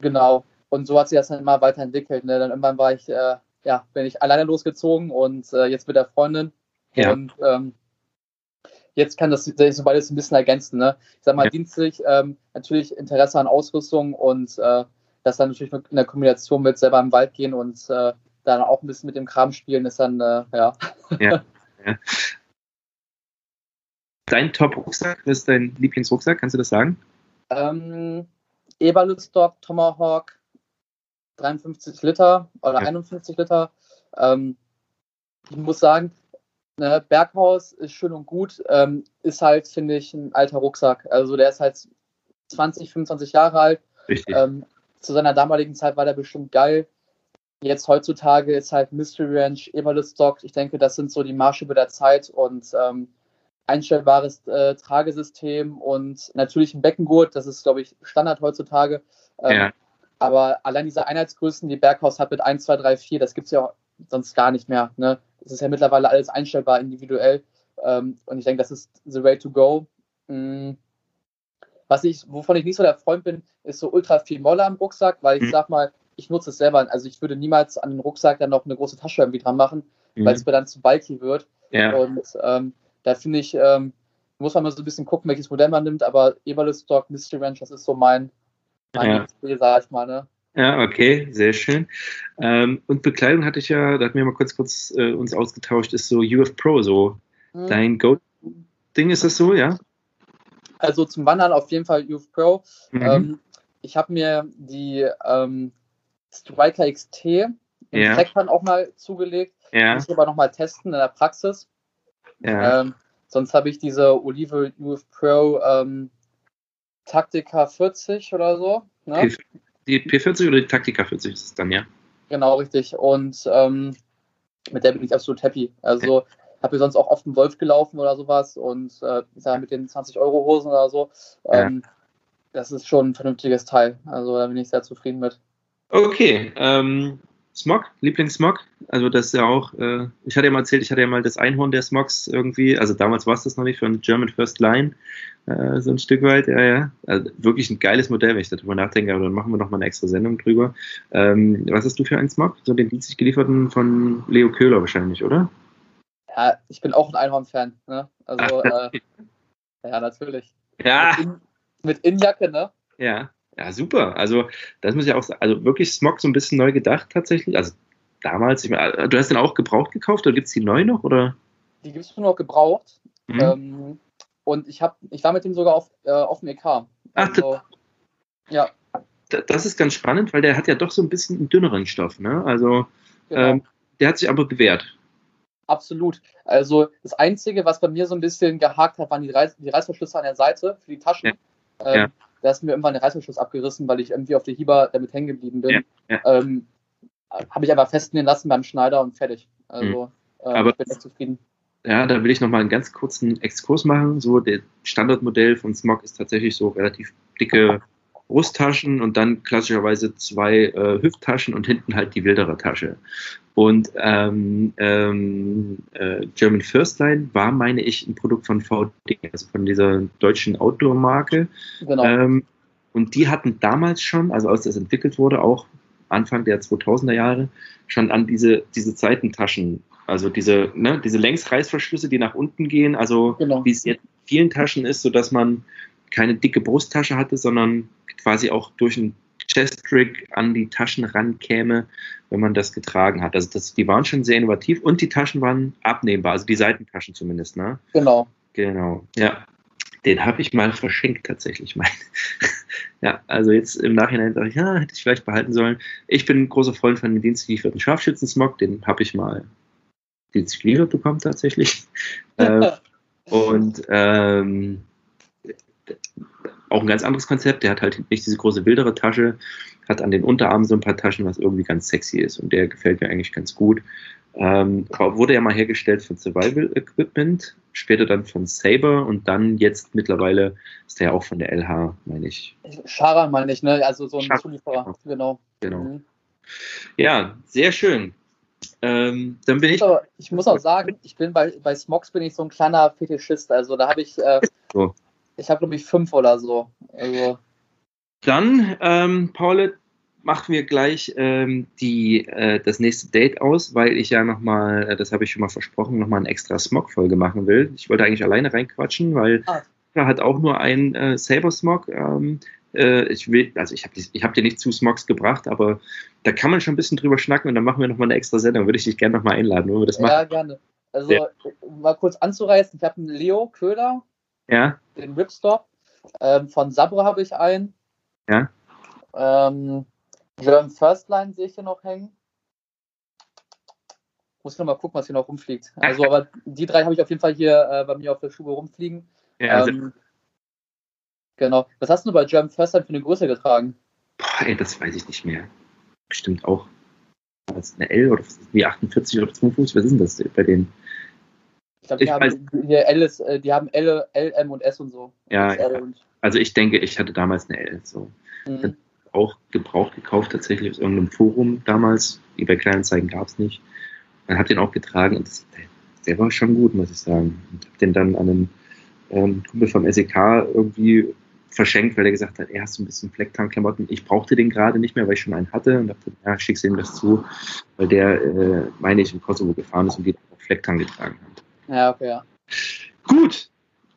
genau. Und so hat sich das dann immer weiterentwickelt. Ne? Dann irgendwann war ich, äh, ja, bin ich alleine losgezogen und äh, jetzt mit der Freundin. Ja. Und ähm, jetzt kann das so beides ein bisschen ergänzen. Ne? Ich sag mal, Ja. dienstlich ähm, natürlich Interesse an Ausrüstung und äh, das dann natürlich in der Kombination mit selber im Wald gehen und äh, dann auch ein bisschen mit dem Kram spielen, ist dann, äh, ja. Dein Top-Rucksack, was ist dein Lieblingsrucksack? Kannst du das sagen? Ähm, Eberlützstock, Tomahawk, 53 Liter oder Ja. 51 Liter. Ähm, ich muss sagen, ne, Berghaus ist schön und gut, ähm, ist halt, finde ich, ein alter Rucksack. Also der ist halt 20, 25 Jahre alt. Ähm, zu seiner damaligen Zeit war der bestimmt geil. Jetzt heutzutage ist halt Mystery Ranch, Eberlützstock. Ich denke, das sind so die Maßstäbe der Zeit und ähm, einstellbares äh, Tragesystem und natürlich ein Beckengurt. Das ist, glaube ich, Standard heutzutage. Ähm, ja. Aber allein diese Einheitsgrößen, die Berghaus hat mit 1, 2, 3, 4, das gibt es ja sonst gar nicht mehr. Ne? Das ist ja mittlerweile alles einstellbar individuell. Ähm, und ich denke, das ist the way to go. Mm. Was ich, wovon ich nicht so der Freund bin, ist so ultra viel Molle am Rucksack, weil ich Mhm. sag mal, ich nutze es selber. Also ich würde niemals an den Rucksack dann noch eine große Tasche irgendwie dran machen, weil es mir dann zu bulky wird. ja. Und ähm, da finde ich, ähm, muss man mal so ein bisschen gucken, welches Modell man nimmt, aber Eberlüstock, Mystery Ranch, das ist so mein, mein Ja. Lieblingsspiel, sag ich mal, ne? Ja, okay, sehr schön. Ähm, und Bekleidung hatte ich ja, da hatten wir mal kurz kurz äh, uns ausgetauscht, ist so UF Pro so. Mhm. Dein Go-Ding ist das so, ja? Also zum Wandern auf jeden Fall Youth Pro. Mhm. Ähm, ich habe mir die ähm, Striker XT im Ja. Trackpan auch mal zugelegt. ja, Muss ich aber nochmal testen in der Praxis. Ja. Ähm, sonst habe ich diese Olive Youth Pro ähm, Taktika 40 oder so. Ne? Die P40 oder die Taktika 40 ist es dann, ja? Genau, richtig. Und ähm, mit der bin ich absolut happy. Also habe ich sonst auch oft einen Wolf gelaufen oder sowas und äh, ich sag, mit den 20 Euro Hosen oder so. Ähm, Das ist schon ein vernünftiges Teil. Also da bin ich sehr zufrieden mit. Okay, ähm, Smog, Lieblingssmog. Also das ist ja auch, äh, ich hatte ja mal erzählt, ich hatte ja mal das Einhorn der Smogs irgendwie, also damals war es das noch nicht, von German First Line, äh, so ein Stück weit, ja, ja. Also wirklich ein geiles Modell, wenn ich darüber nachdenke, aber dann machen wir noch mal eine extra Sendung drüber. Ähm, was hast du für einen Smog? So den dienstlich gelieferten von Leo Köhler wahrscheinlich, oder? Ja, ich bin auch ein Einhorn-Fan. Ne? Also, äh, ja, natürlich. Ja, Mit, In mit Innenjacke, ne? ja, ja, super. Also das muss ich auch sagen, also wirklich Smog so ein bisschen neu gedacht tatsächlich. Also damals, ich meine, du hast den auch gebraucht gekauft oder gibt es die neu noch, oder? Die gibt es nur noch gebraucht. Mhm. Ähm, und ich, hab, ich war mit dem sogar auf, äh, auf dem EK. Ach, Also, ja, Da- Das ist ganz spannend, weil der hat ja doch so ein bisschen einen dünneren Stoff, ne? Also genau. ähm, der hat sich aber bewährt. Absolut. Also das Einzige, was bei mir so ein bisschen gehakt hat, waren die, Reiß die Reißverschlüsse an der Seite für die Taschen. Ähm, Ja. Da ist mir irgendwann der Reißverschluss abgerissen, weil ich irgendwie auf der Hiba damit hängen geblieben bin. Ja, Ähm, Habe ich einfach festnehmen lassen beim Schneider und fertig. Also äh, Mhm. Aber- ich bin echt zufrieden. Ja, da will ich nochmal einen ganz kurzen Exkurs machen. So, der Standardmodell von Smog ist tatsächlich so relativ dicke Brusttaschen und dann klassischerweise zwei äh, Hüfttaschen und hinten halt die wildere Tasche. Und ähm, ähm, äh, German First Line war, meine ich, ein Produkt von VD, also von dieser deutschen Outdoor-Marke. Genau. Ähm, und die hatten damals schon, also als das entwickelt wurde, auch Anfang der 2000er Jahre, schon an diese, diese Seitentaschen, also diese, ne, diese Längsreißverschlüsse, die nach unten gehen, also Genau. wie es jetzt in vielen Taschen ist, sodass man keine dicke Brusttasche hatte, sondern quasi auch durch einen Chest-Trick an die Taschen rankäme, wenn man das getragen hat. Also das, die waren schon sehr innovativ und die Taschen waren abnehmbar, also die Seitentaschen zumindest, ne? Genau. Genau, ja. Den habe ich mal verschenkt tatsächlich. Mein. ja, also jetzt im Nachhinein sage ich, ja, hätte ich vielleicht behalten sollen. Ich bin ein großer Freund von dem dienstgelieferten Scharfschützensmog, den habe ich mal dienstlich geliefert bekommen tatsächlich. äh, und ähm, auch ein ganz anderes Konzept. Der hat halt nicht diese große wildere Tasche, hat an den Unterarmen so ein paar Taschen, was irgendwie ganz sexy ist. Und der gefällt mir eigentlich ganz gut. Ähm, wurde ja mal hergestellt von Survival Equipment, später dann von Saber und dann jetzt mittlerweile ist der ja auch von der LH, meine ich. Schara meine ich, ne? Also so ein Schara, Zulieferer, genau. Genau. Mhm. Ja, sehr schön. Ähm, dann bin ich. Also, ich muss auch sagen, ich bin bei, bei Smogs bin ich so ein kleiner Fetischist. Also da habe ich, äh, so. Ich habe glaube ich fünf oder so. Also. Dann, ähm, Paul, machen wir gleich ähm, die, äh, das nächste Date aus, weil ich ja nochmal, äh, das habe ich schon mal versprochen, nochmal eine extra Smog-Folge machen will. Ich wollte eigentlich alleine reinquatschen, weil ah. er hat auch nur ein äh, Saber-Smog. Ähm, äh, ich will, also ich habe ich hab dir nicht zu Smogs gebracht, aber da kann man schon ein bisschen drüber schnacken und dann machen wir nochmal eine extra Sendung. Würde ich dich gerne nochmal einladen, wenn wir das machen. Ja, gerne. Also, ja. mal kurz anzureißen, ich habe einen Leo Köhler, ja. den Ripstop. Ähm, von Sabra habe ich einen. Ja. Ähm, German First Line sehe ich hier noch hängen. Muss ich noch mal gucken, was hier noch rumfliegt. Also, aber die drei habe ich auf jeden Fall hier äh, bei mir auf der Schuhe rumfliegen. Ja, ähm, genau. Was hast du bei German First Line für eine Größe getragen? Boah, ey, das weiß ich nicht mehr. Bestimmt auch als eine L oder wie 48 oder 52, was ist denn das bei denen? Ich glaube, die, haben, hier ist, äh, die haben L, L, M und S und so. Ja, ja. also ich denke, ich hatte damals eine L. So. Mhm auch gebraucht gekauft, tatsächlich aus irgendeinem Forum damals. eBay Kleinanzeigen gab es nicht. Man hat den auch getragen und das, der war schon gut, muss ich sagen. Und hab den dann an einen ähm, Kumpel vom SEK irgendwie verschenkt, weil er gesagt hat, er hast so ein bisschen Flecktarnklamotten. Ich brauchte den gerade nicht mehr, weil ich schon einen hatte und dachte, ja, schick's ihm das zu, weil der, äh, meine ich, in Kosovo gefahren ist und die auch Flecktarn getragen hat. Ja, okay, ja. Gut.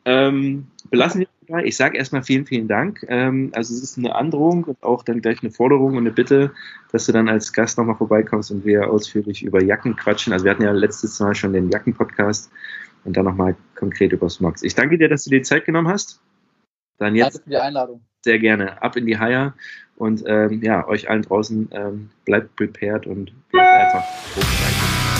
Ähm, belassen wir ich sage erstmal vielen, vielen Dank. Ähm, also es ist eine Androhung und auch dann gleich eine Forderung und eine Bitte, dass du dann als Gast nochmal vorbeikommst und wir ausführlich über Jacken quatschen. Also wir hatten ja letztes Mal schon den Jacken-Podcast und dann nochmal konkret über Smogs. Ich danke dir, dass du dir die Zeit genommen hast. Dann jetzt Danke für die Einladung. Sehr gerne. Ab in die Haier und ähm, ja, euch allen draußen ähm, bleibt prepared und bleibt einfach.